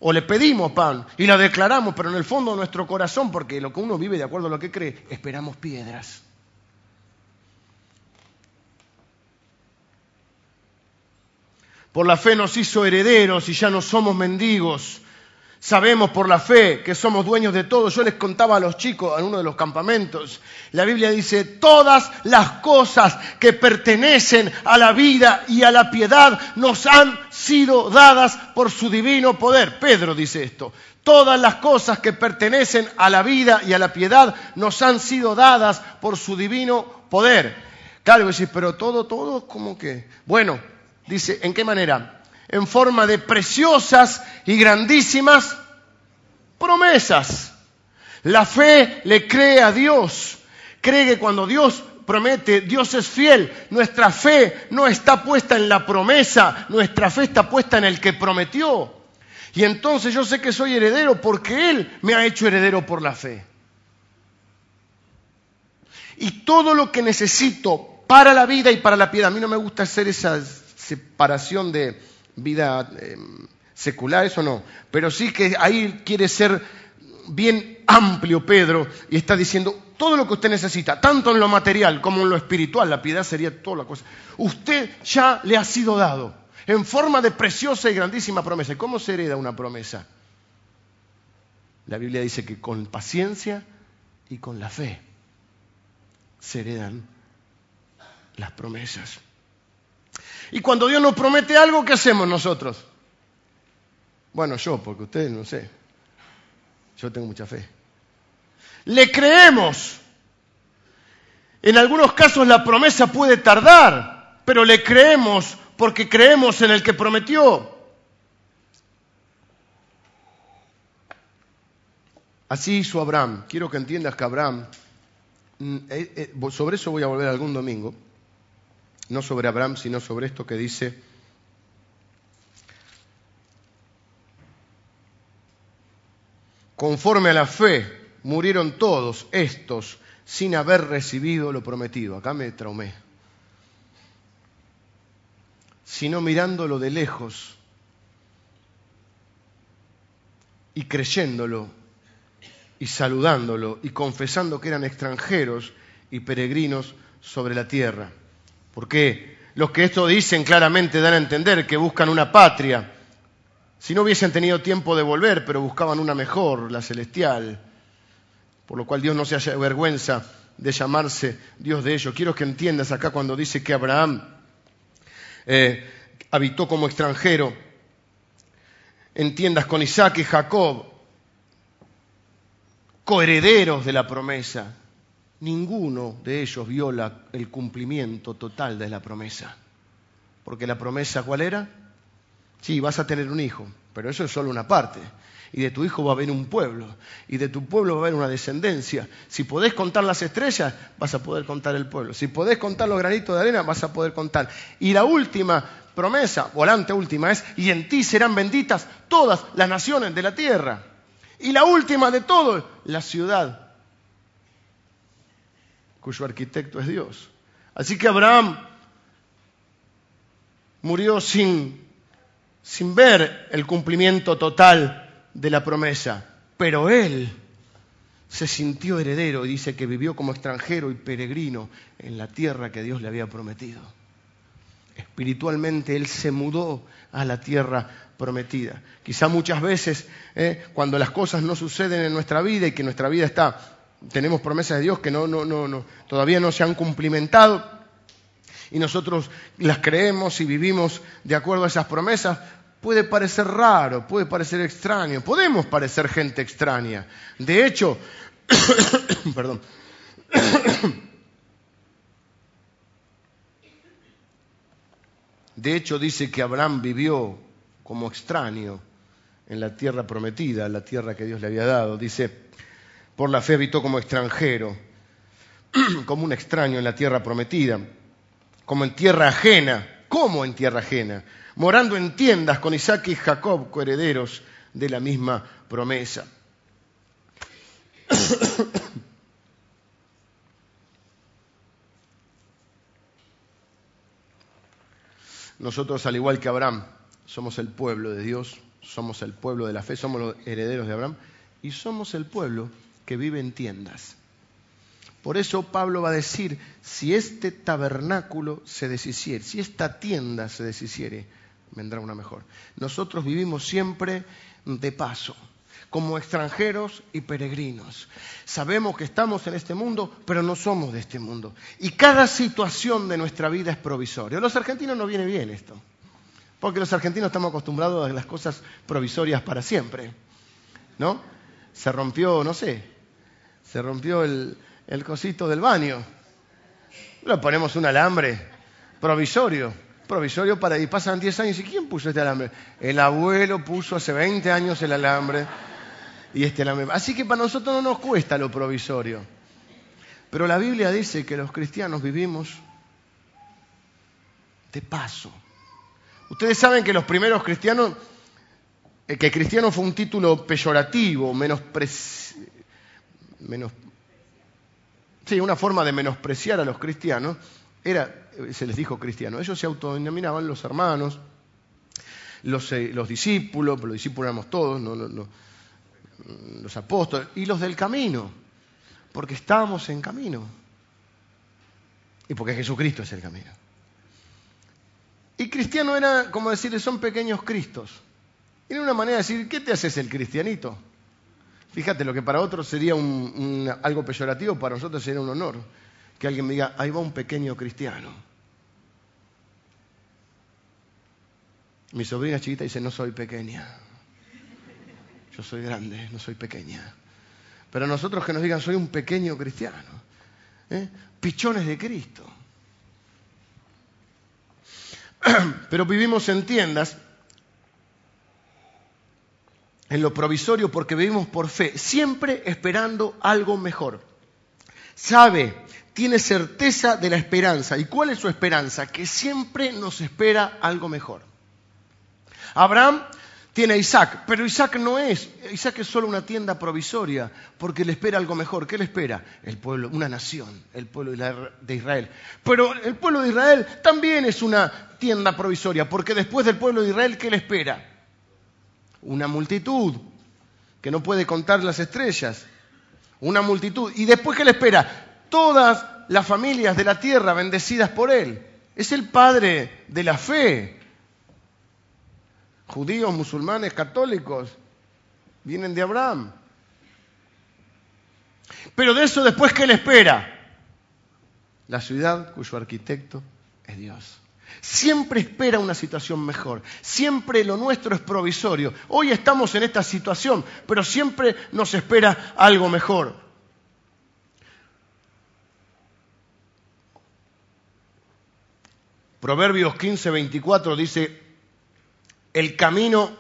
A: o le pedimos pan y la declaramos, pero en el fondo de nuestro corazón, porque lo que uno vive de acuerdo a lo que cree, esperamos piedras. Por la fe nos hizo herederos y ya no somos mendigos. Sabemos por la fe que somos dueños de todo. Yo les contaba a los chicos en uno de los campamentos, la Biblia dice, todas las cosas que pertenecen a la vida y a la piedad nos han sido dadas por su divino poder. Pedro dice esto. Todas las cosas que pertenecen a la vida y a la piedad nos han sido dadas por su divino poder. Claro, decir, pero todo, todo, como que? Bueno, dice, ¿en qué manera? En forma de preciosas y grandísimas promesas. La fe le cree a Dios. Cree que cuando Dios promete, Dios es fiel. Nuestra fe no está puesta en la promesa, nuestra fe está puesta en el que prometió. Y entonces yo sé que soy heredero porque Él me ha hecho heredero por la fe. Y todo lo que necesito para la vida y para la piedad, a mí no me gusta hacer esa separación de, vida eh, secular, eso no. Pero sí que ahí quiere ser bien amplio Pedro y está diciendo todo lo que usted necesita, tanto en lo material como en lo espiritual, la piedad sería toda la cosa. Usted ya le ha sido dado en forma de preciosa y grandísima promesa. ¿Y cómo se hereda una promesa? La Biblia dice que con paciencia y con la fe se heredan las promesas. Y cuando Dios nos promete algo, ¿qué hacemos nosotros? Bueno, yo, porque ustedes no sé. Yo tengo mucha fe. Le creemos. En algunos casos la promesa puede tardar, pero le creemos porque creemos en el que prometió. Así hizo Abraham. Quiero que entiendas que Abraham, mm, eh, eh, sobre eso voy a volver algún domingo, no sobre Abraham, sino sobre esto que dice conforme a la fe, murieron todos estos sin haber recibido lo prometido. Acá me traumé. Sino mirándolo de lejos y creyéndolo y saludándolo y confesando que eran extranjeros y peregrinos sobre la tierra. Porque los que esto dicen claramente dan a entender que buscan una patria. Si no hubiesen tenido tiempo de volver, pero buscaban una mejor, la celestial. Por lo cual Dios no se haya vergüenza de llamarse Dios de ellos. Quiero que entiendas acá cuando dice que Abraham eh, habitó como extranjero, entiendas con Isaac y Jacob, coherederos de la promesa ninguno de ellos viola el cumplimiento total de la promesa. Porque la promesa, ¿cuál era? Sí, vas a tener un hijo, pero eso es solo una parte. Y de tu hijo va a haber un pueblo, y de tu pueblo va a haber una descendencia. Si podés contar las estrellas, vas a poder contar el pueblo. Si podés contar los granitos de arena, vas a poder contar. Y la última promesa, o la anteúltima, es, y en ti serán benditas todas las naciones de la tierra. Y la última de todo, la ciudad cuyo arquitecto es Dios. Así que Abraham murió sin, sin ver el cumplimiento total de la promesa, pero él se sintió heredero y dice que vivió como extranjero y peregrino en la tierra que Dios le había prometido. Espiritualmente él se mudó a la tierra prometida. Quizá muchas veces, eh, cuando las cosas no suceden en nuestra vida y que nuestra vida está tenemos promesas de Dios que no, todavía no se han cumplimentado y nosotros las creemos y vivimos de acuerdo a esas promesas, puede parecer raro, puede parecer extraño, podemos parecer gente extraña. De hecho, [COUGHS] perdón. [COUGHS] De hecho dice que Abraham vivió como extraño en la tierra prometida, la tierra que Dios le había dado. Dice, por la fe habitó como extranjero, [CLEARS THROAT] como un extraño en la tierra prometida, como en tierra ajena, como en tierra ajena, morando en tiendas con Isaac y Jacob, coherederos de la misma promesa. [COUGHS] Nosotros, al igual que Abraham, somos el pueblo de Dios, somos el pueblo de la fe, somos los herederos de Abraham y somos el pueblo que vive en tiendas. Por eso Pablo va a decir, si este tabernáculo se deshiciere, si esta tienda se deshiciere, vendrá una mejor. Nosotros vivimos siempre de paso, como extranjeros y peregrinos. Sabemos que estamos en este mundo, pero no somos de este mundo. Y cada situación de nuestra vida es provisoria. A los argentinos no viene bien esto, porque los argentinos estamos acostumbrados a las cosas provisorias para siempre. ¿No? Se rompió, no sé, se rompió el, cosito del baño. Le ponemos un alambre provisorio, provisorio para... Y pasan 10 años y ¿quién puso este alambre? El abuelo puso hace 20 años el alambre y este alambre. Así que para nosotros no nos cuesta lo provisorio. Pero la Biblia dice que los cristianos vivimos de paso. Ustedes saben que los primeros cristianos, eh, que cristiano fue un título peyorativo, menos sí, una forma de menospreciar a los cristianos era, se les dijo cristiano, ellos se autodenominaban los hermanos, los, eh, los discípulos, los discípulos éramos todos, los apóstoles, y los del camino, porque estábamos en camino, y porque Jesucristo es el camino. Y cristiano era como decirle, son pequeños cristos. Era una manera de decir, ¿qué te haces el cristianito? Fíjate, lo que para otros sería algo peyorativo, para nosotros sería un honor que alguien me diga, ahí va un pequeño cristiano. Mi sobrina chiquita dice, no soy pequeña. Yo soy grande, no soy pequeña. Pero a nosotros que nos digan, soy un pequeño cristiano. ¿eh? Pichones de Cristo. [CLEARS THROAT] Pero vivimos en tiendas en lo provisorio porque vivimos por fe, siempre esperando algo mejor. Sabe, tiene certeza de la esperanza. ¿Y cuál es su esperanza? Que siempre nos espera algo mejor. Abraham tiene a Isaac, pero Isaac no es, Isaac es solo una tienda provisoria, porque le espera algo mejor. ¿Qué le espera? El pueblo, una nación, el pueblo de Israel. Pero el pueblo de Israel también es una tienda provisoria, porque después del pueblo de Israel, ¿qué le espera? Una multitud que no puede contar las estrellas, una multitud. ¿Y después qué le espera? Todas las familias de la tierra bendecidas por él. Es el padre de la fe judíos, musulmanes, católicos, vienen de Abraham. Pero de eso después, ¿qué le espera? La ciudad cuyo arquitecto es Dios. Siempre espera una situación mejor. Siempre lo nuestro es provisorio. Hoy estamos en esta situación, pero siempre nos espera algo mejor. Proverbios 15, 24 dice, el camino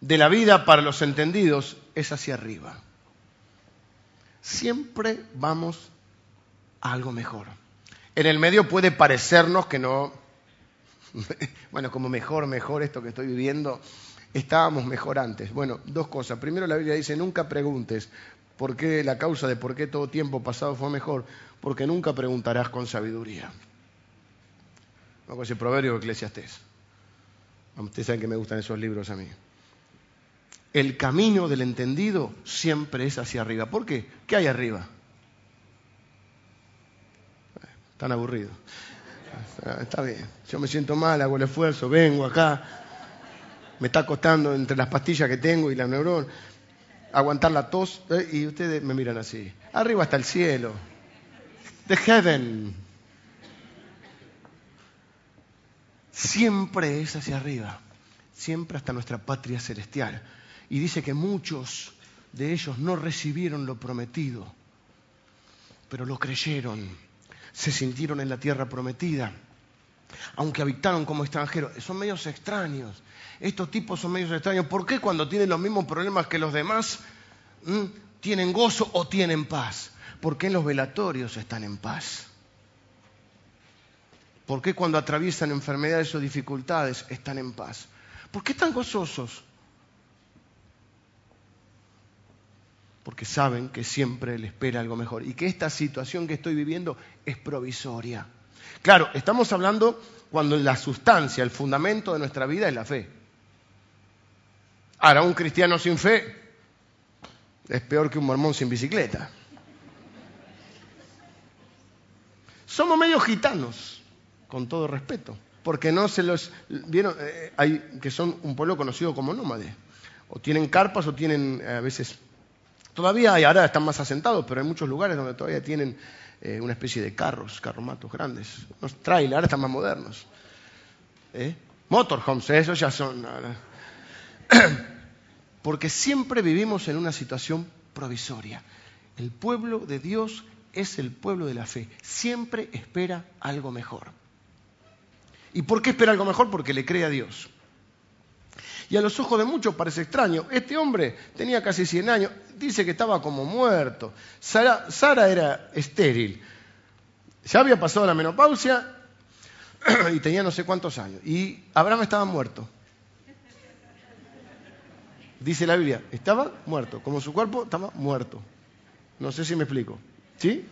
A: de la vida para los entendidos es hacia arriba. Siempre vamos a algo mejor. En el medio puede parecernos que no, [LAUGHS] bueno, como mejor, mejor esto que estoy viviendo, estábamos mejor antes. Bueno, dos cosas. Primero la Biblia dice, nunca preguntes por qué la causa de por qué todo tiempo pasado fue mejor, porque nunca preguntarás con sabiduría. No con ese proverbio Eclesiastés. Ustedes saben que me gustan esos libros a mí. El camino del entendido siempre es hacia arriba. ¿Por qué? ¿Qué hay arriba? Tan aburrido. Está bien. Yo me siento mal, hago el esfuerzo, vengo acá. Me está costando entre las pastillas que tengo y la neurona aguantar la tos. ¿eh? Y ustedes me miran así. Arriba está el cielo. The heaven. siempre es hacia arriba, siempre hasta nuestra patria celestial. Y dice que muchos de ellos no recibieron lo prometido, pero lo creyeron, se sintieron en la tierra prometida, aunque habitaron como extranjeros. Son medios extraños. Estos tipos son medios extraños. ¿Por qué cuando tienen los mismos problemas que los demás tienen gozo o tienen paz? Porque en los velatorios están en paz. ¿Por qué cuando atraviesan enfermedades o dificultades están en paz? ¿Por qué están gozosos? Porque saben que siempre les espera algo mejor y que esta situación que estoy viviendo es provisoria. Claro, estamos hablando cuando la sustancia, el fundamento de nuestra vida es la fe. Ahora, un cristiano sin fe es peor que un mormón sin bicicleta. Somos medio gitanos con todo respeto, porque no se los vieron, eh, hay que son un pueblo conocido como nómade, o tienen carpas o tienen eh, a veces, todavía hay, ahora están más asentados, pero hay muchos lugares donde todavía tienen eh, una especie de carros, carromatos grandes, unos trailers, ahora están más modernos. Motorhomes, esos ya son. [CLEARS THROAT] Porque siempre vivimos en una situación provisoria. El pueblo de Dios es el pueblo de la fe. Siempre espera algo mejor. ¿Y por qué espera algo mejor? Porque le cree a Dios. Y a los ojos de muchos parece extraño. Este hombre tenía casi 100 años, dice que estaba como muerto. Sara, Sara era estéril. Ya había pasado la menopausia [CLEARS THROAT] y tenía no sé cuántos años. Y Abraham estaba muerto. Dice la Biblia, estaba muerto, como su cuerpo estaba muerto. No sé si me explico. ¿Sí?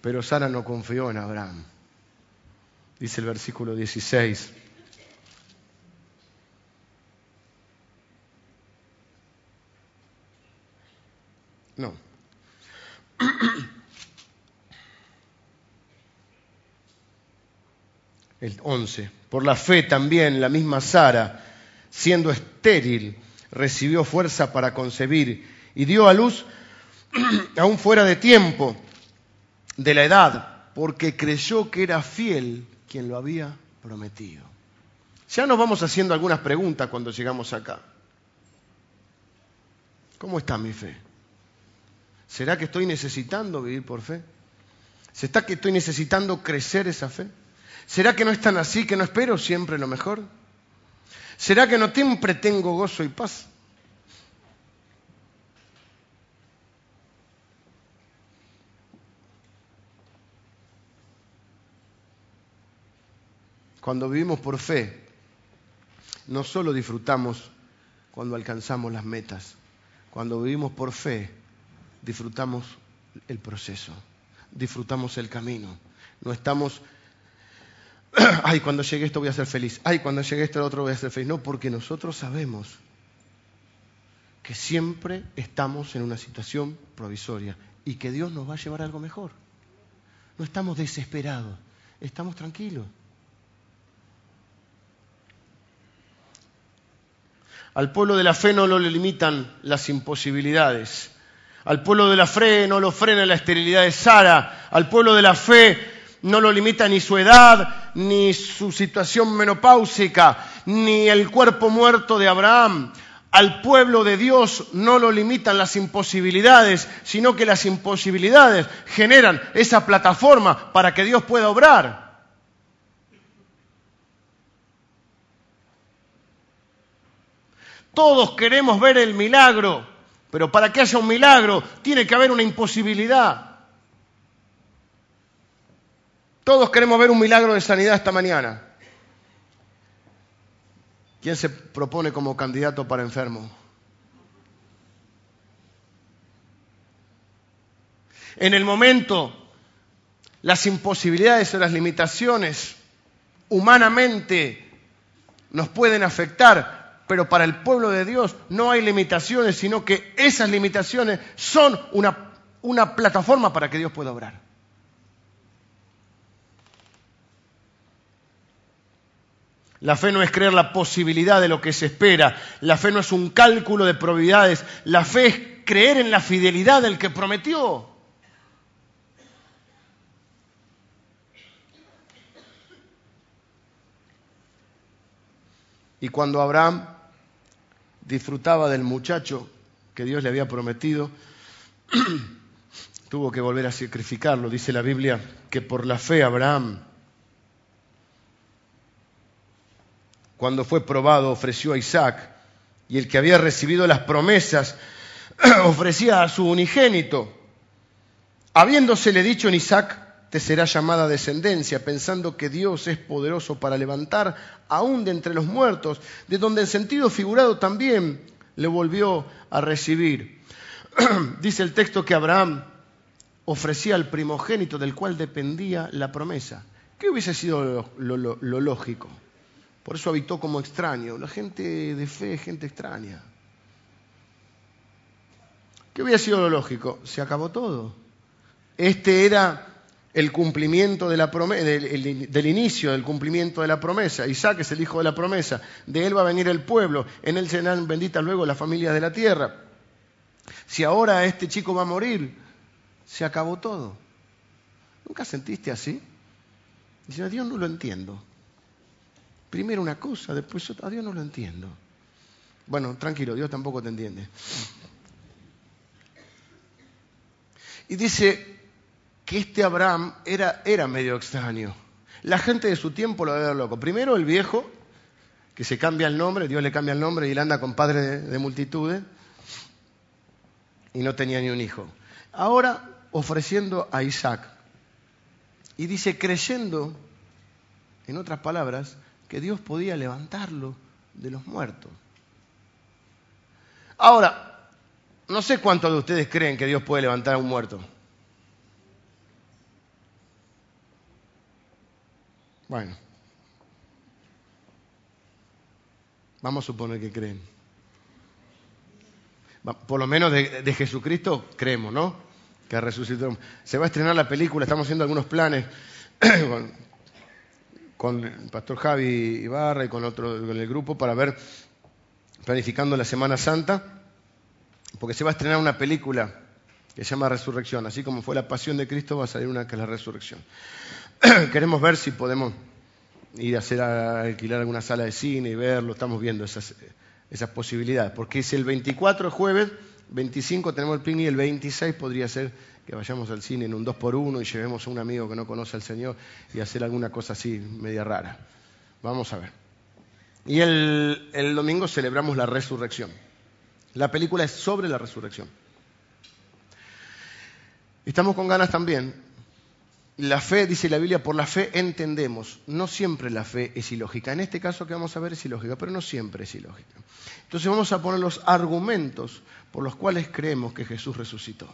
A: Pero Sara no confió en Abraham. Dice el versículo 16. No. [CLEARS THROAT] El 11. Por la fe también la misma Sara, siendo estéril, recibió fuerza para concebir y dio a luz [CLEARS THROAT] aún fuera de tiempo de la edad, porque creyó que era fiel quien lo había prometido. Ya nos vamos haciendo algunas preguntas cuando llegamos acá. ¿Cómo está mi fe? ¿Será que estoy necesitando vivir por fe? ¿Será que estoy necesitando crecer esa fe? ¿Será que no es tan así, que no espero siempre lo mejor? ¿Será que no siempre tengo gozo y paz? Cuando vivimos por fe, no solo disfrutamos cuando alcanzamos las metas, cuando vivimos por fe, disfrutamos el proceso, disfrutamos el camino. No estamos, [CLEARS THROAT] ay, cuando llegue esto voy a ser feliz, ay, cuando llegue esto otro voy a ser feliz. No, porque nosotros sabemos que siempre estamos en una situación provisoria y que Dios nos va a llevar a algo mejor. No estamos desesperados, estamos tranquilos. Al pueblo de la fe no lo limitan las imposibilidades. Al pueblo de la fe no lo frena la esterilidad de Sara. Al pueblo de la fe no lo limita ni su edad, ni su situación menopáusica, ni el cuerpo muerto de Abraham. Al pueblo de Dios no lo limitan las imposibilidades, sino que las imposibilidades generan esa plataforma para que Dios pueda obrar. Todos queremos ver el milagro, pero para que haya un milagro tiene que haber una imposibilidad. Todos queremos ver un milagro de sanidad esta mañana. ¿Quién se propone como candidato para enfermo? En el momento, las imposibilidades o las limitaciones humanamente nos pueden afectar, pero para el pueblo de Dios no hay limitaciones, sino que esas limitaciones son una, una plataforma para que Dios pueda obrar. La fe no es creer la posibilidad de lo que se espera. La fe no es un cálculo de probabilidades. La fe es creer en la fidelidad del que prometió. Y cuando Abraham disfrutaba del muchacho que Dios le había prometido, [CLEARS THROAT] tuvo que volver a sacrificarlo. Dice la Biblia que por la fe Abraham, cuando fue probado, ofreció a Isaac, y el que había recibido las promesas [CLEARS THROAT] ofrecía a su unigénito. Habiéndosele dicho en Isaac, te será llamada descendencia, pensando que Dios es poderoso para levantar aún de entre los muertos, de donde en sentido figurado también le volvió a recibir. [CLEARS THROAT] Dice el texto que Abraham ofrecía al primogénito del cual dependía la promesa. ¿Qué hubiese sido lo, lógico? Por eso habitó como extraño. La gente de fe es gente extraña. ¿Qué hubiera sido lo lógico? Se acabó todo. Este era el cumplimiento de la promesa, del, inicio del cumplimiento de la promesa. Isaac es el hijo de la promesa. De él va a venir el pueblo. En él serán benditas luego las familias de la tierra. Si ahora este chico va a morir, se acabó todo. ¿Nunca sentiste así? Dice, a Dios no lo entiendo. Primero una cosa, después otra. A Dios no lo entiendo. Bueno, tranquilo, Dios tampoco te entiende. Y dice, que este Abraham era, era medio extraño. La gente de su tiempo lo ve loco. Primero el viejo, que se cambia el nombre, Dios le cambia el nombre y él anda con padre de, multitudes, y no tenía ni un hijo. Ahora ofreciendo a Isaac. Y dice, creyendo, en otras palabras, que Dios podía levantarlo de los muertos. Ahora, no sé cuántos de ustedes creen que Dios puede levantar a un muerto. Bueno, vamos a suponer que creen. Por lo menos de, Jesucristo creemos, ¿no? Que resucitó. Se va a estrenar la película, estamos haciendo algunos planes [CLEARS THROAT] con, el pastor Javi Ibarra y con, otro, con el grupo para ver, planificando la Semana Santa, porque se va a estrenar una película que se llama Resurrección. Así como fue la pasión de Cristo, va a salir una que es la resurrección. [CLEARS THROAT] queremos ver si podemos ir a, hacer, a alquilar alguna sala de cine y verlo. Estamos viendo esas, posibilidades. Porque es el 24 jueves, 25 tenemos el picnic y el 26 podría ser que vayamos al cine en un 2 por 1 y llevemos a un amigo que no conoce al Señor y hacer alguna cosa así media rara. Vamos a ver. Y el, el domingo celebramos la resurrección. La película es sobre la resurrección. Estamos con ganas también la fe, dice la Biblia, por la fe entendemos. No siempre la fe es ilógica. En este caso que vamos a ver es ilógica, pero no siempre es ilógica. Entonces vamos a poner los argumentos por los cuales creemos que Jesús resucitó.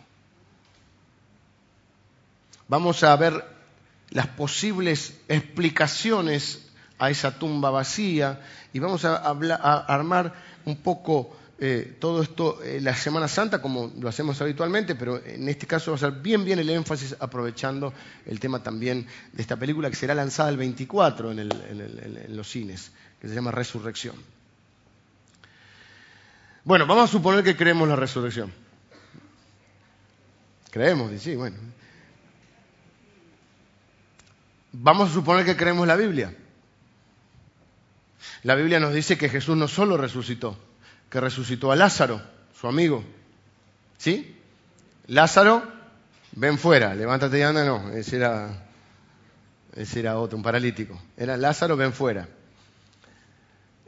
A: Vamos a ver las posibles explicaciones a esa tumba vacía y vamos a, armar un poco eh, todo esto en eh, la Semana Santa, como lo hacemos habitualmente, pero en este caso va a ser bien, bien el énfasis aprovechando el tema también de esta película que será lanzada el 24 en, los cines, que se llama Resurrección. Bueno, vamos a suponer que creemos la resurrección. Creemos, sí, bueno. Vamos a suponer que creemos la Biblia. La Biblia nos dice que Jesús no solo resucitó, que resucitó a Lázaro, su amigo. ¿Sí? Lázaro, ven fuera, levántate y anda, no, ese era, ese era otro, un paralítico. Era Lázaro, ven fuera.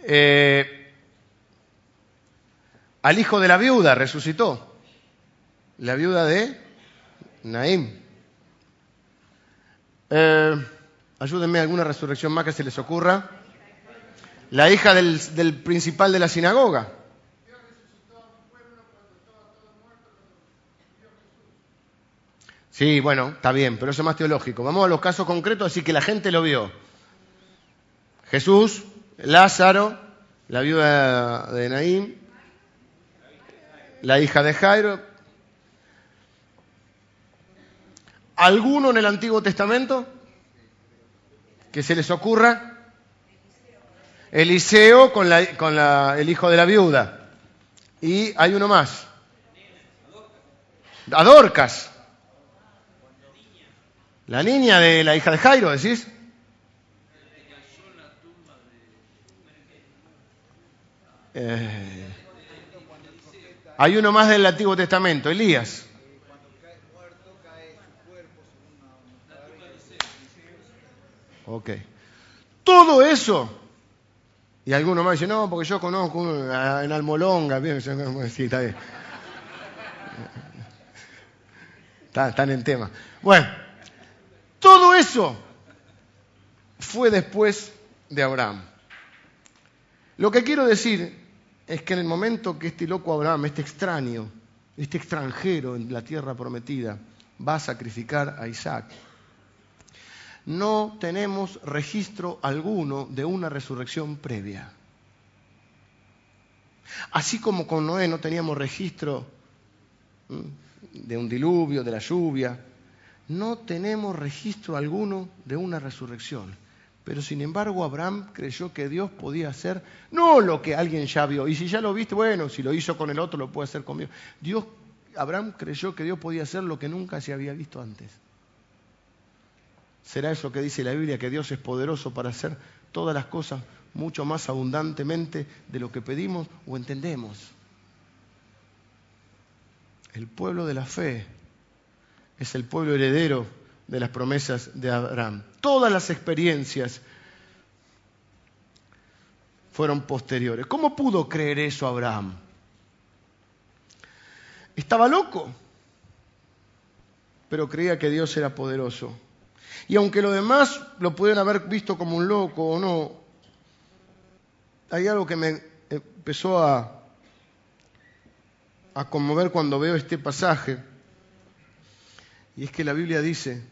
A: Eh, al hijo de la viuda resucitó, la viuda de Naim. Eh, ayúdenme alguna resurrección más que se les ocurra. La hija del principal de la sinagoga. Sí, bueno, está bien, pero eso es más teológico. Vamos a los casos concretos, así que la gente lo vio. Jesús, Lázaro, la viuda de Naín, la hija de Jairo. ¿Alguno en el Antiguo Testamento que se les ocurra? Eliseo con, con el hijo de la viuda. Y hay uno más. Adorcas. La niña de la hija de Jairo, decís. Eh, hay uno más del Antiguo Testamento, Elías. Ok. Todo eso. Y alguno más dice, no, porque yo conozco en Almolonga. Sí, está bien. Están en tema. Bueno. Todo eso fue después de Abraham. Lo que quiero decir es que en el momento que este loco Abraham, este extraño, este extranjero en la tierra prometida, va a sacrificar a Isaac, no tenemos registro alguno de una resurrección previa. Así como con Noé no teníamos registro de un diluvio, de la lluvia, no tenemos registro alguno de una resurrección. Pero sin embargo Abraham creyó que Dios podía hacer no lo que alguien ya vio. Y si ya lo viste, bueno, si lo hizo con el otro, lo puede hacer conmigo. Dios, Abraham creyó que Dios podía hacer lo que nunca se había visto antes. ¿Será eso que dice la Biblia, que Dios es poderoso para hacer todas las cosas mucho más abundantemente de lo que pedimos o entendemos? El pueblo de la fe es el pueblo heredero de las promesas de Abraham. Todas las experiencias fueron posteriores. ¿Cómo pudo creer eso Abraham? Estaba loco, pero creía que Dios era poderoso. Y aunque los demás lo pudieran haber visto como un loco o no, hay algo que me empezó a, a conmover cuando veo este pasaje y es que la Biblia dice,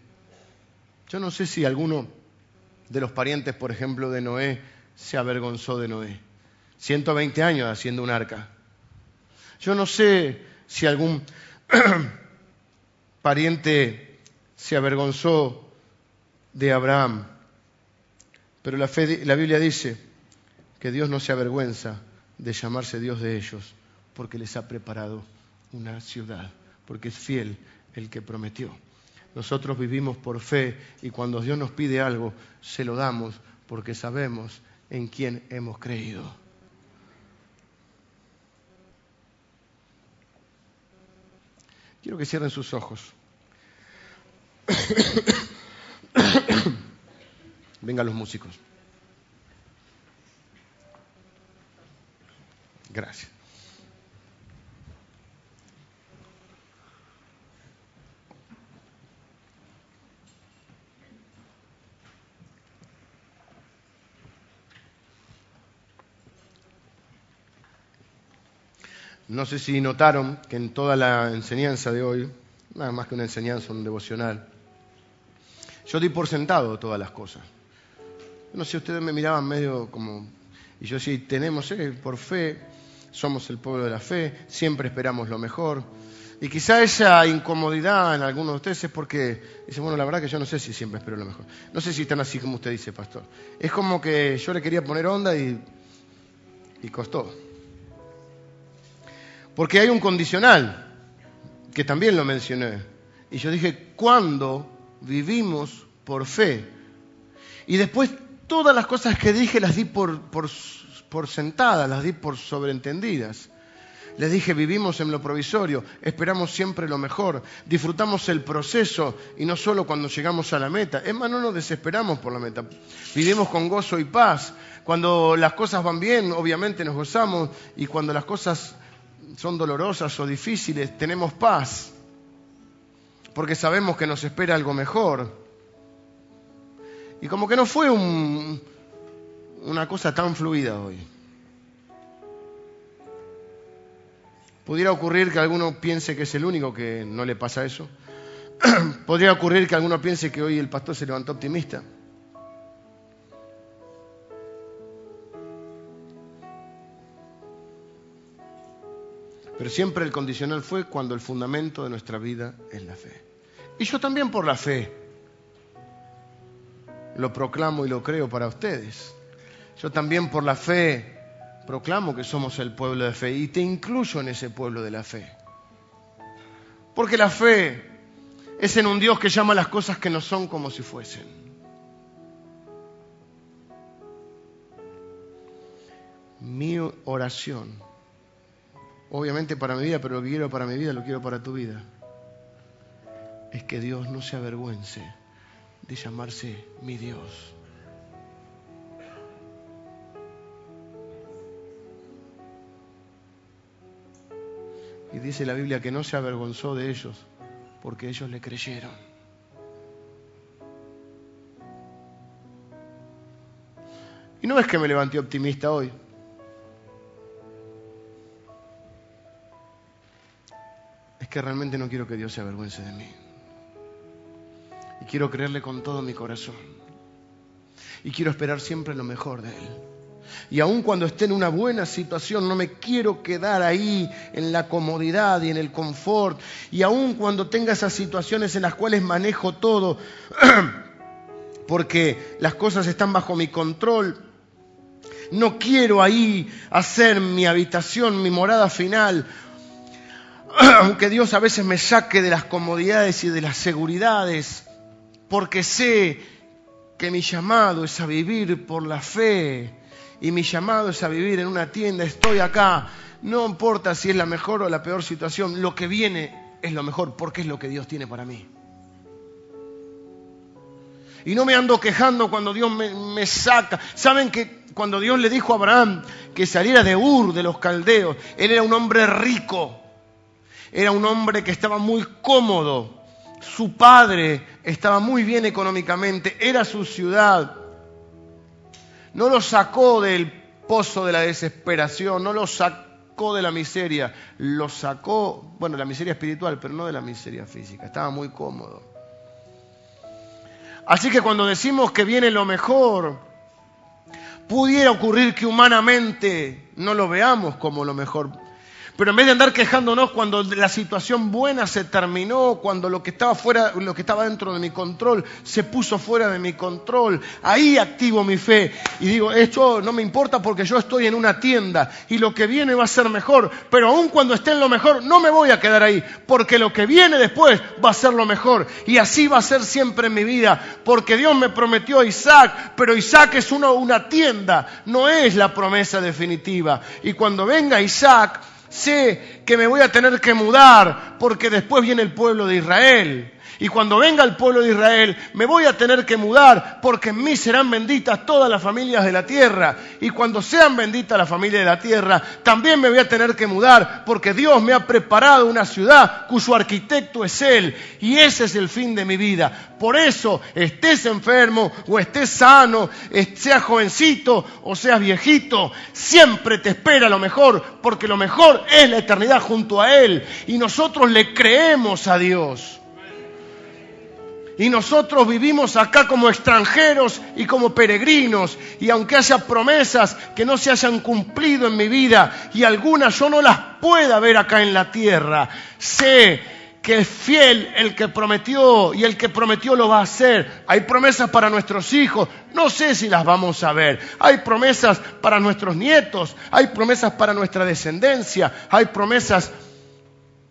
A: yo no sé si alguno de los parientes, por ejemplo, de Noé, se avergonzó de Noé. 120 años haciendo un arca. Yo no sé si algún [CLEARS THROAT] pariente se avergonzó de Abraham, pero la, la Biblia dice que Dios no se avergüenza de llamarse Dios de ellos, porque les ha preparado una ciudad, porque es fiel el que prometió. Nosotros vivimos por fe y cuando Dios nos pide algo, se lo damos porque sabemos en quién hemos creído. Quiero que cierren sus ojos. [COUGHS] Vengan los músicos. Gracias. No sé si notaron que en toda la enseñanza de hoy, nada más que una enseñanza, un devocional, yo di por sentado todas las cosas. No sé, ustedes me miraban medio como... Y yo sí, tenemos, eh, por fe, somos el pueblo de la fe, siempre esperamos lo mejor. Y quizá esa incomodidad en algunos de ustedes es porque dicen, bueno, la verdad que yo no sé si siempre espero lo mejor. No sé si están así como usted dice, pastor. Es como que yo le quería poner onda y, y costó. Porque hay un condicional, que también lo mencioné. Y yo dije, ¿cuándo vivimos por fe? Y después todas las cosas que dije las di por, por, por sentadas, las di por sobreentendidas. Les dije, vivimos en lo provisorio, esperamos siempre lo mejor, disfrutamos el proceso y no solo cuando llegamos a la meta. Es más, no nos desesperamos por la meta. Vivimos con gozo y paz. Cuando las cosas van bien, obviamente nos gozamos y cuando las cosas son dolorosas o difíciles, tenemos paz. Porque sabemos que nos espera algo mejor. Y como que no fue una cosa tan fluida hoy. Pudiera ocurrir que alguno piense que es el único que no le pasa eso. [CLEARS THROAT] Podría ocurrir que alguno piense que hoy el pastor se levantó optimista. Pero siempre el condicional fue cuando el fundamento de nuestra vida es la fe. Y yo también por la fe lo proclamo y lo creo para ustedes. Yo también por la fe proclamo que somos el pueblo de fe y te incluyo en ese pueblo de la fe. Porque la fe es en un Dios que llama las cosas que no son como si fuesen. Mi oración, obviamente para mi vida, pero lo que quiero para mi vida lo quiero para tu vida, es que Dios no se avergüence de llamarse mi Dios. Y dice la Biblia que no se avergonzó de ellos porque ellos le creyeron. Y no es que me levanté optimista hoy. Que realmente no quiero que Dios se avergüence de mí. Y quiero creerle con todo mi corazón. Y quiero esperar siempre lo mejor de Él. Y aun cuando esté en una buena situación, no me quiero quedar ahí en la comodidad y en el confort. Y aun cuando tenga esas situaciones en las cuales manejo todo, [CLEARS THROAT] porque las cosas están bajo mi control, no quiero ahí hacer mi habitación, mi morada final, [CLEARS THROAT] aunque Dios a veces me saque de las comodidades y de las seguridades porque sé que mi llamado es a vivir por la fe y mi llamado es a vivir en una tienda, estoy acá, no importa si es la mejor o la peor situación, lo que viene es lo mejor porque es lo que Dios tiene para mí. Y no me ando quejando cuando Dios me, saca. Saben que cuando Dios le dijo a Abraham que saliera de Ur, de los caldeos, él era un hombre rico, era un hombre que estaba muy cómodo, su padre estaba muy bien económicamente, era su ciudad. No lo sacó del pozo de la desesperación, no lo sacó de la miseria, lo sacó, bueno, de la miseria espiritual, pero no de la miseria física, estaba muy cómodo. Así que cuando decimos que viene lo mejor, pudiera ocurrir que humanamente no lo veamos como lo mejor, pero en vez de andar quejándonos cuando la situación buena se terminó, cuando lo que estaba fuera, lo que estaba dentro de mi control se puso fuera de mi control, ahí activo mi fe y digo, esto no me importa porque yo estoy en una tienda y lo que viene va a ser mejor, pero aun cuando esté en lo mejor no me voy a quedar ahí, porque lo que viene después va a ser lo mejor y así va a ser siempre en mi vida, porque Dios me prometió a Isaac, pero Isaac es una tienda, no es la promesa definitiva. Y cuando venga Isaac, sé que me voy a tener que mudar porque después viene el pueblo de Israel. Y cuando venga el pueblo de Israel, me voy a tener que mudar porque en mí serán benditas todas las familias de la tierra. Y cuando sean benditas las familias de la tierra, también me voy a tener que mudar porque Dios me ha preparado una ciudad cuyo arquitecto es Él. Y ese es el fin de mi vida. Por eso, estés enfermo o estés sano, seas jovencito o seas viejito, siempre te espera lo mejor porque lo mejor es la eternidad junto a Él. Y nosotros le creemos a Dios. Y nosotros vivimos acá como extranjeros y como peregrinos. Y aunque haya promesas que no se hayan cumplido en mi vida y algunas yo no las pueda ver acá en la tierra, sé que es fiel el que prometió y el que prometió lo va a hacer. Hay promesas para nuestros hijos, no sé si las vamos a ver. Hay promesas para nuestros nietos, hay promesas para nuestra descendencia, hay promesas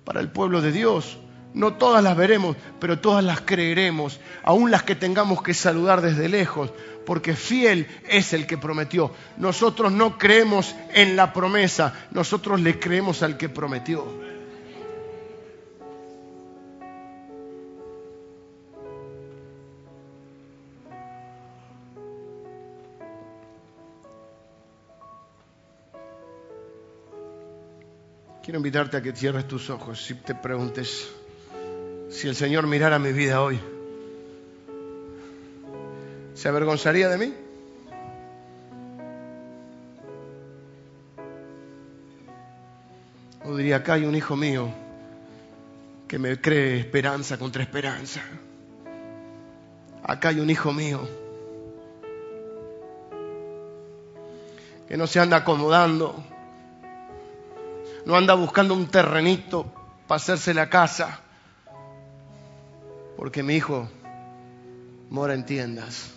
A: para el pueblo de Dios. No todas las veremos, pero todas las creeremos, aun las que tengamos que saludar desde lejos, porque fiel es el que prometió. Nosotros no creemos en la promesa, nosotros le creemos al que prometió. Quiero invitarte a que cierres tus ojos y te preguntes, si el Señor mirara mi vida hoy, ¿se avergonzaría de mí? O diría, acá hay un hijo mío que me cree esperanza contra esperanza. Acá hay un hijo mío que no se anda acomodando, no anda buscando un terrenito para hacerse la casa porque mi hijo mora en tiendas.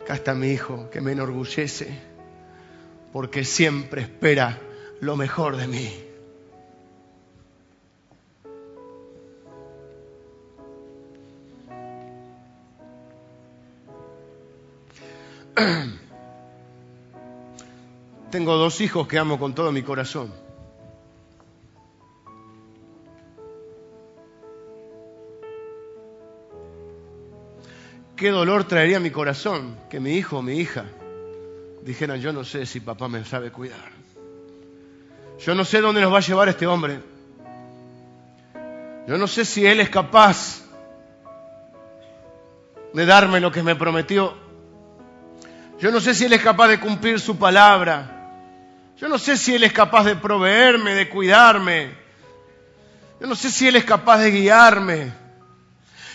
A: Acá está mi hijo que me enorgullece porque siempre espera lo mejor de mí. [CLEARS THROAT] Tengo dos hijos que amo con todo mi corazón. Qué dolor traería mi corazón que mi hijo o mi hija dijeran, yo no sé si papá me sabe cuidar. Yo no sé dónde nos va a llevar este hombre. Yo no sé si él es capaz de darme lo que me prometió. Yo no sé si él es capaz de cumplir su palabra. Yo no sé si él es capaz de proveerme, de cuidarme. Yo no sé si él es capaz de guiarme.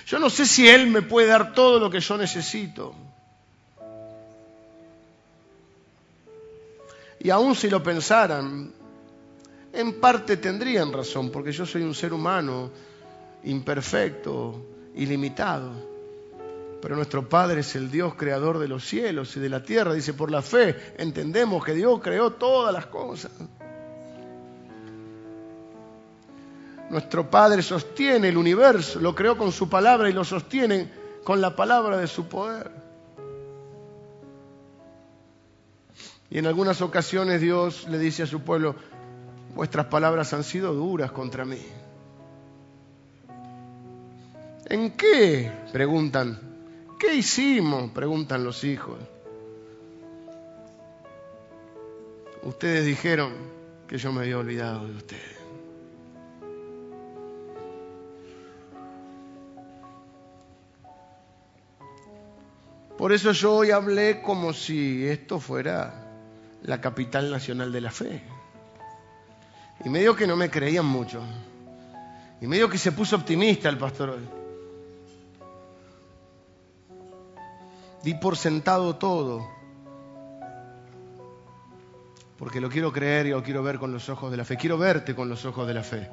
A: Yo no sé si Él me puede dar todo lo que yo necesito. Y aún si lo pensaran, en parte tendrían razón, porque yo soy un ser humano imperfecto, ilimitado. Pero nuestro Padre es el Dios creador de los cielos y de la tierra. Dice, por la fe entendemos que Dios creó todas las cosas. Nuestro Padre sostiene el universo, lo creó con su palabra y lo sostiene con la palabra de su poder. Y en algunas ocasiones Dios le dice a su pueblo, vuestras palabras han sido duras contra mí. ¿En qué? Preguntan. ¿Qué hicimos? Preguntan los hijos. Ustedes dijeron que yo me había olvidado de ustedes. Por eso yo hoy hablé como si esto fuera la capital nacional de la fe. Y medio que no me creían mucho. Y medio que se puso optimista el pastor hoy. Di por sentado todo. Porque lo quiero creer y lo quiero ver con los ojos de la fe. Quiero verte con los ojos de la fe.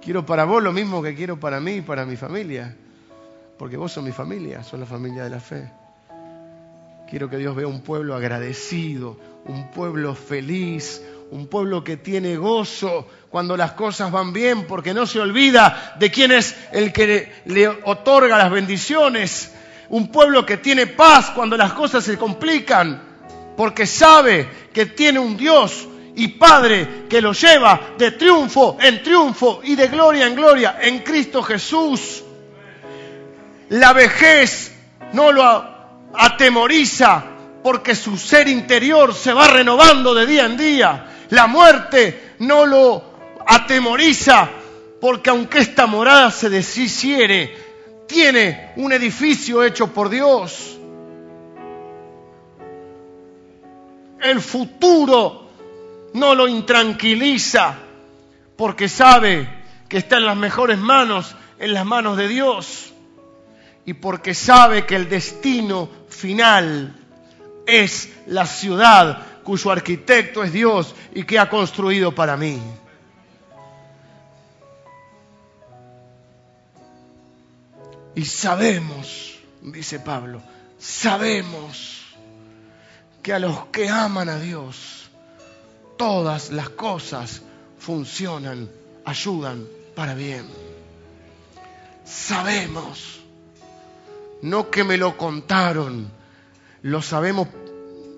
A: Quiero para vos lo mismo que quiero para mí y para mi familia porque vos sos mi familia, sos la familia de la fe. Quiero que Dios vea un pueblo agradecido, un pueblo feliz, un pueblo que tiene gozo cuando las cosas van bien, porque no se olvida de quién es el que le otorga las bendiciones. Un pueblo que tiene paz cuando las cosas se complican, porque sabe que tiene un Dios y Padre que lo lleva de triunfo en triunfo y de gloria en gloria en Cristo Jesús. La vejez no lo atemoriza porque su ser interior se va renovando de día en día. La muerte no lo atemoriza porque aunque esta morada se deshiciere, tiene un edificio hecho por Dios. El futuro no lo intranquiliza porque sabe que está en las mejores manos, en las manos de Dios. Y porque sabe que el destino final es la ciudad cuyo arquitecto es Dios y que ha construido para mí. Y sabemos, dice Pablo, sabemos que a los que aman a Dios, todas las cosas funcionan, ayudan para bien. Sabemos, no que me lo contaron, lo sabemos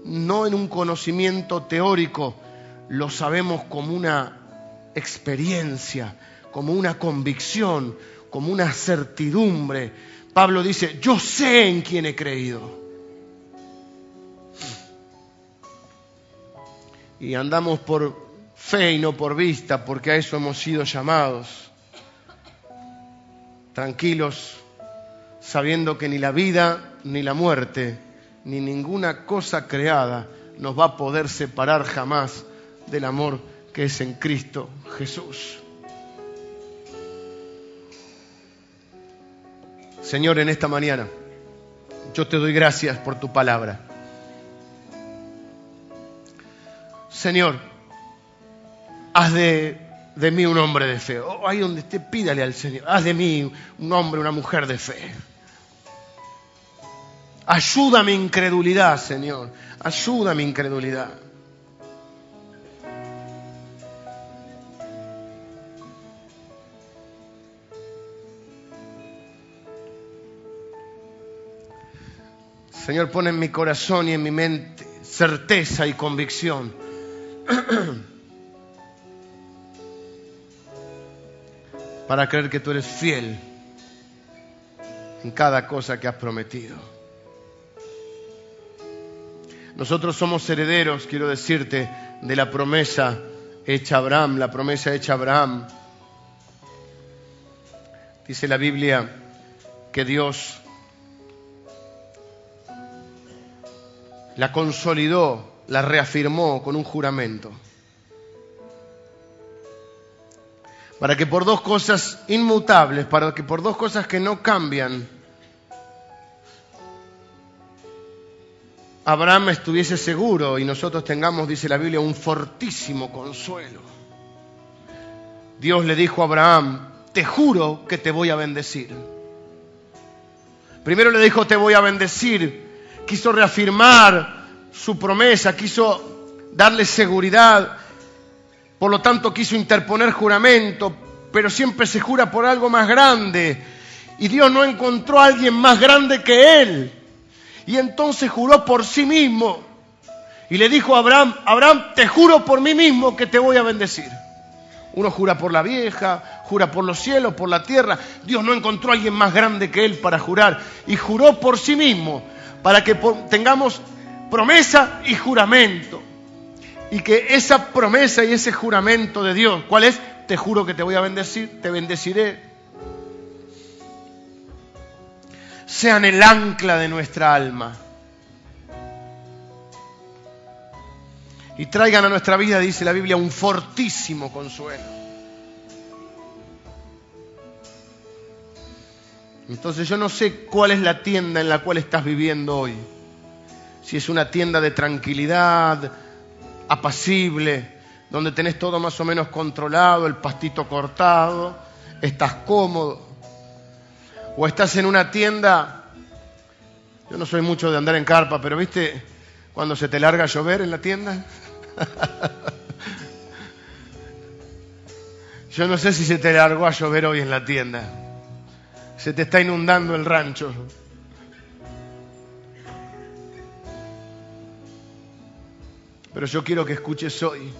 A: no en un conocimiento teórico, lo sabemos como una experiencia, como una convicción, como una certidumbre. Pablo dice, yo sé en quién he creído. Y andamos por fe y no por vista, porque a eso hemos sido llamados. Tranquilos, sabiendo que ni la vida ni la muerte, ni ninguna cosa creada nos va a poder separar jamás del amor que es en Cristo Jesús. Señor, en esta mañana yo te doy gracias por tu palabra. Señor, haz de, mí un hombre de fe. Oh, ahí donde esté, pídale al Señor. Haz de mí un hombre, una mujer de fe. Ayuda mi incredulidad, Señor. Ayuda mi incredulidad. Señor, pone en mi corazón y en mi mente certeza y convicción. [CLEARS THROAT] para creer que tú eres fiel en cada cosa que has prometido. Nosotros somos herederos, quiero decirte, de la promesa hecha a Abraham, la promesa hecha a Abraham. Dice la Biblia que Dios la consolidó, la reafirmó con un juramento. Para que por dos cosas inmutables, para que por dos cosas que no cambian, Abraham estuviese seguro y nosotros tengamos, dice la Biblia, un fortísimo consuelo. Dios le dijo a Abraham, te juro que te voy a bendecir. Primero le dijo, te voy a bendecir quiso reafirmar su promesa, quiso darle seguridad, por lo tanto quiso interponer juramento, pero siempre se jura por algo más grande. Y Dios no encontró a alguien más grande que él. Y entonces juró por sí mismo. Y le dijo a Abraham, Abraham, te juro por mí mismo que te voy a bendecir. Uno jura por la vieja, jura por los cielos, por la tierra. Dios no encontró a alguien más grande que él para jurar. Y juró por sí mismo para que tengamos promesa y juramento. Y que esa promesa y ese juramento de Dios, ¿cuál es? Te juro que te voy a bendecir, te bendeciré. Sean el ancla de nuestra alma. Y traigan a nuestra vida, dice la Biblia, un fortísimo consuelo. Entonces yo no sé cuál es la tienda en la cual estás viviendo hoy. Si es una tienda de tranquilidad, apacible, donde tenés todo más o menos controlado, el pastito cortado, estás cómodo. O estás en una tienda, yo no soy mucho de andar en carpa, pero viste cuando se te larga a llover en la tienda. [LAUGHS] yo no sé si se te largó a llover hoy en la tienda se te está inundando el rancho. Pero yo quiero que escuches hoy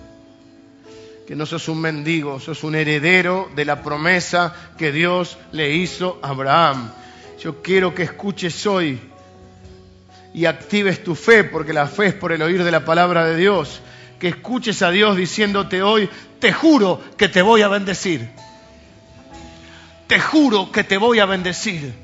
A: que no sos un mendigo, sos un heredero de la promesa que Dios le hizo a Abraham. Yo quiero que escuches hoy y actives tu fe, porque la fe es por el oír de la palabra de Dios. Que escuches a Dios diciéndote hoy, te juro que te voy a bendecir. Te juro que te voy a bendecir.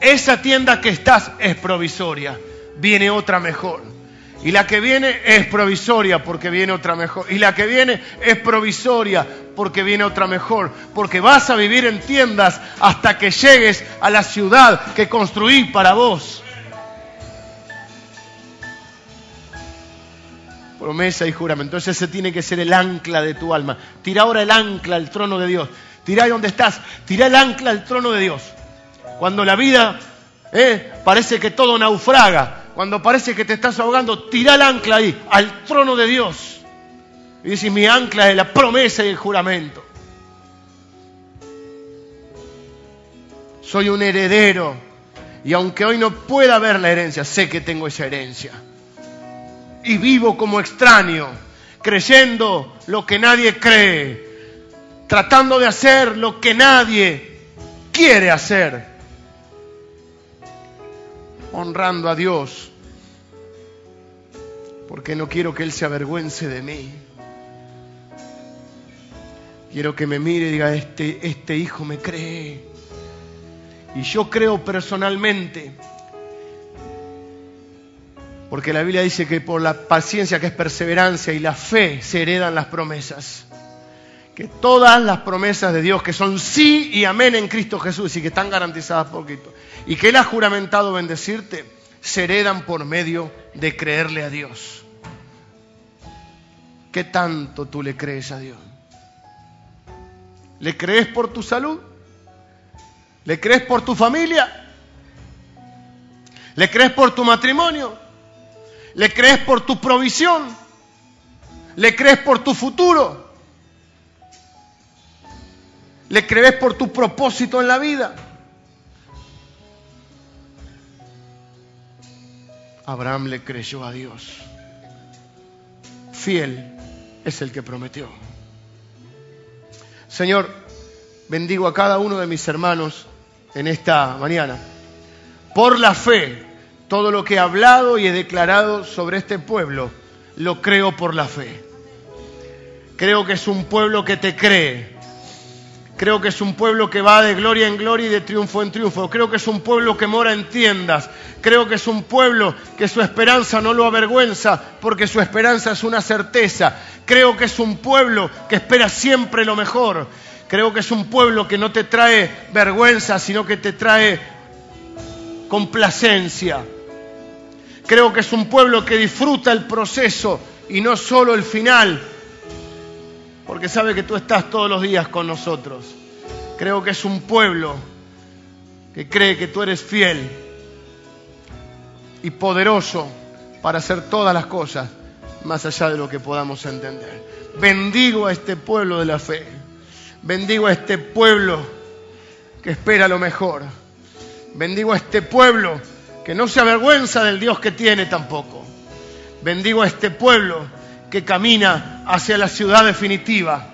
A: Esa tienda que estás es provisoria, viene otra mejor. Y la que viene es provisoria porque viene otra mejor. Y la que viene es provisoria porque viene otra mejor. Porque vas a vivir en tiendas hasta que llegues a la ciudad que construí para vos. promesa y juramento. Entonces ese tiene que ser el ancla de tu alma. Tira ahora el ancla al trono de Dios. Tira ahí donde estás. Tira el ancla al trono de Dios. Cuando la vida eh, parece que todo naufraga, cuando parece que te estás ahogando, tira el ancla ahí, al trono de Dios. Y dices, mi ancla es la promesa y el juramento. Soy un heredero. Y aunque hoy no pueda ver la herencia, sé que tengo esa herencia y vivo como extraño, creyendo lo que nadie cree, tratando de hacer lo que nadie quiere hacer, honrando a Dios, porque no quiero que Él se avergüence de mí. Quiero que me mire y diga, este, este hijo me cree. Y yo creo personalmente porque la Biblia dice que por la paciencia que es perseverancia y la fe se heredan las promesas. Que todas las promesas de Dios que son sí y amén en Cristo Jesús y que están garantizadas por Cristo y que Él ha juramentado bendecirte, se heredan por medio de creerle a Dios. ¿Qué tanto tú le crees a Dios? ¿Le crees por tu salud? ¿Le crees por tu familia? ¿Le crees por tu matrimonio? ¿Le crees por tu provisión? ¿Le crees por tu futuro? ¿Le crees por tu propósito en la vida? Abraham le creyó a Dios. Fiel es el que prometió. Señor, bendigo a cada uno de mis hermanos en esta mañana. Por la fe todo lo que he hablado y he declarado sobre este pueblo lo creo por la fe. Creo que es un pueblo que te cree. Creo que es un pueblo que va de gloria en gloria y de triunfo en triunfo. Creo que es un pueblo que mora en tiendas. Creo que es un pueblo que su esperanza no lo avergüenza porque su esperanza es una certeza. Creo que es un pueblo que espera siempre lo mejor. Creo que es un pueblo que no te trae vergüenza, sino que te trae complacencia. Creo que es un pueblo que disfruta el proceso y no solo el final, porque sabe que tú estás todos los días con nosotros. Creo que es un pueblo que cree que tú eres fiel y poderoso para hacer todas las cosas más allá de lo que podamos entender. Bendigo a este pueblo de la fe. Bendigo a este pueblo que espera lo mejor. Bendigo a este pueblo que no se avergüenza del Dios que tiene tampoco. Bendigo a este pueblo que camina hacia la ciudad definitiva.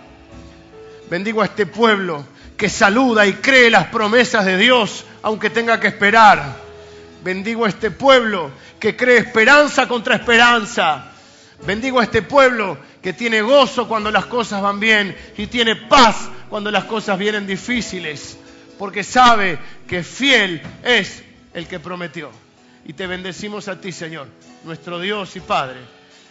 A: Bendigo a este pueblo que saluda y cree las promesas de Dios aunque tenga que esperar. Bendigo a este pueblo que cree esperanza contra esperanza. Bendigo a este pueblo que tiene gozo cuando las cosas van bien y tiene paz cuando las cosas vienen difíciles, porque sabe que fiel es el que prometió. Y te bendecimos a ti, Señor, nuestro Dios y Padre.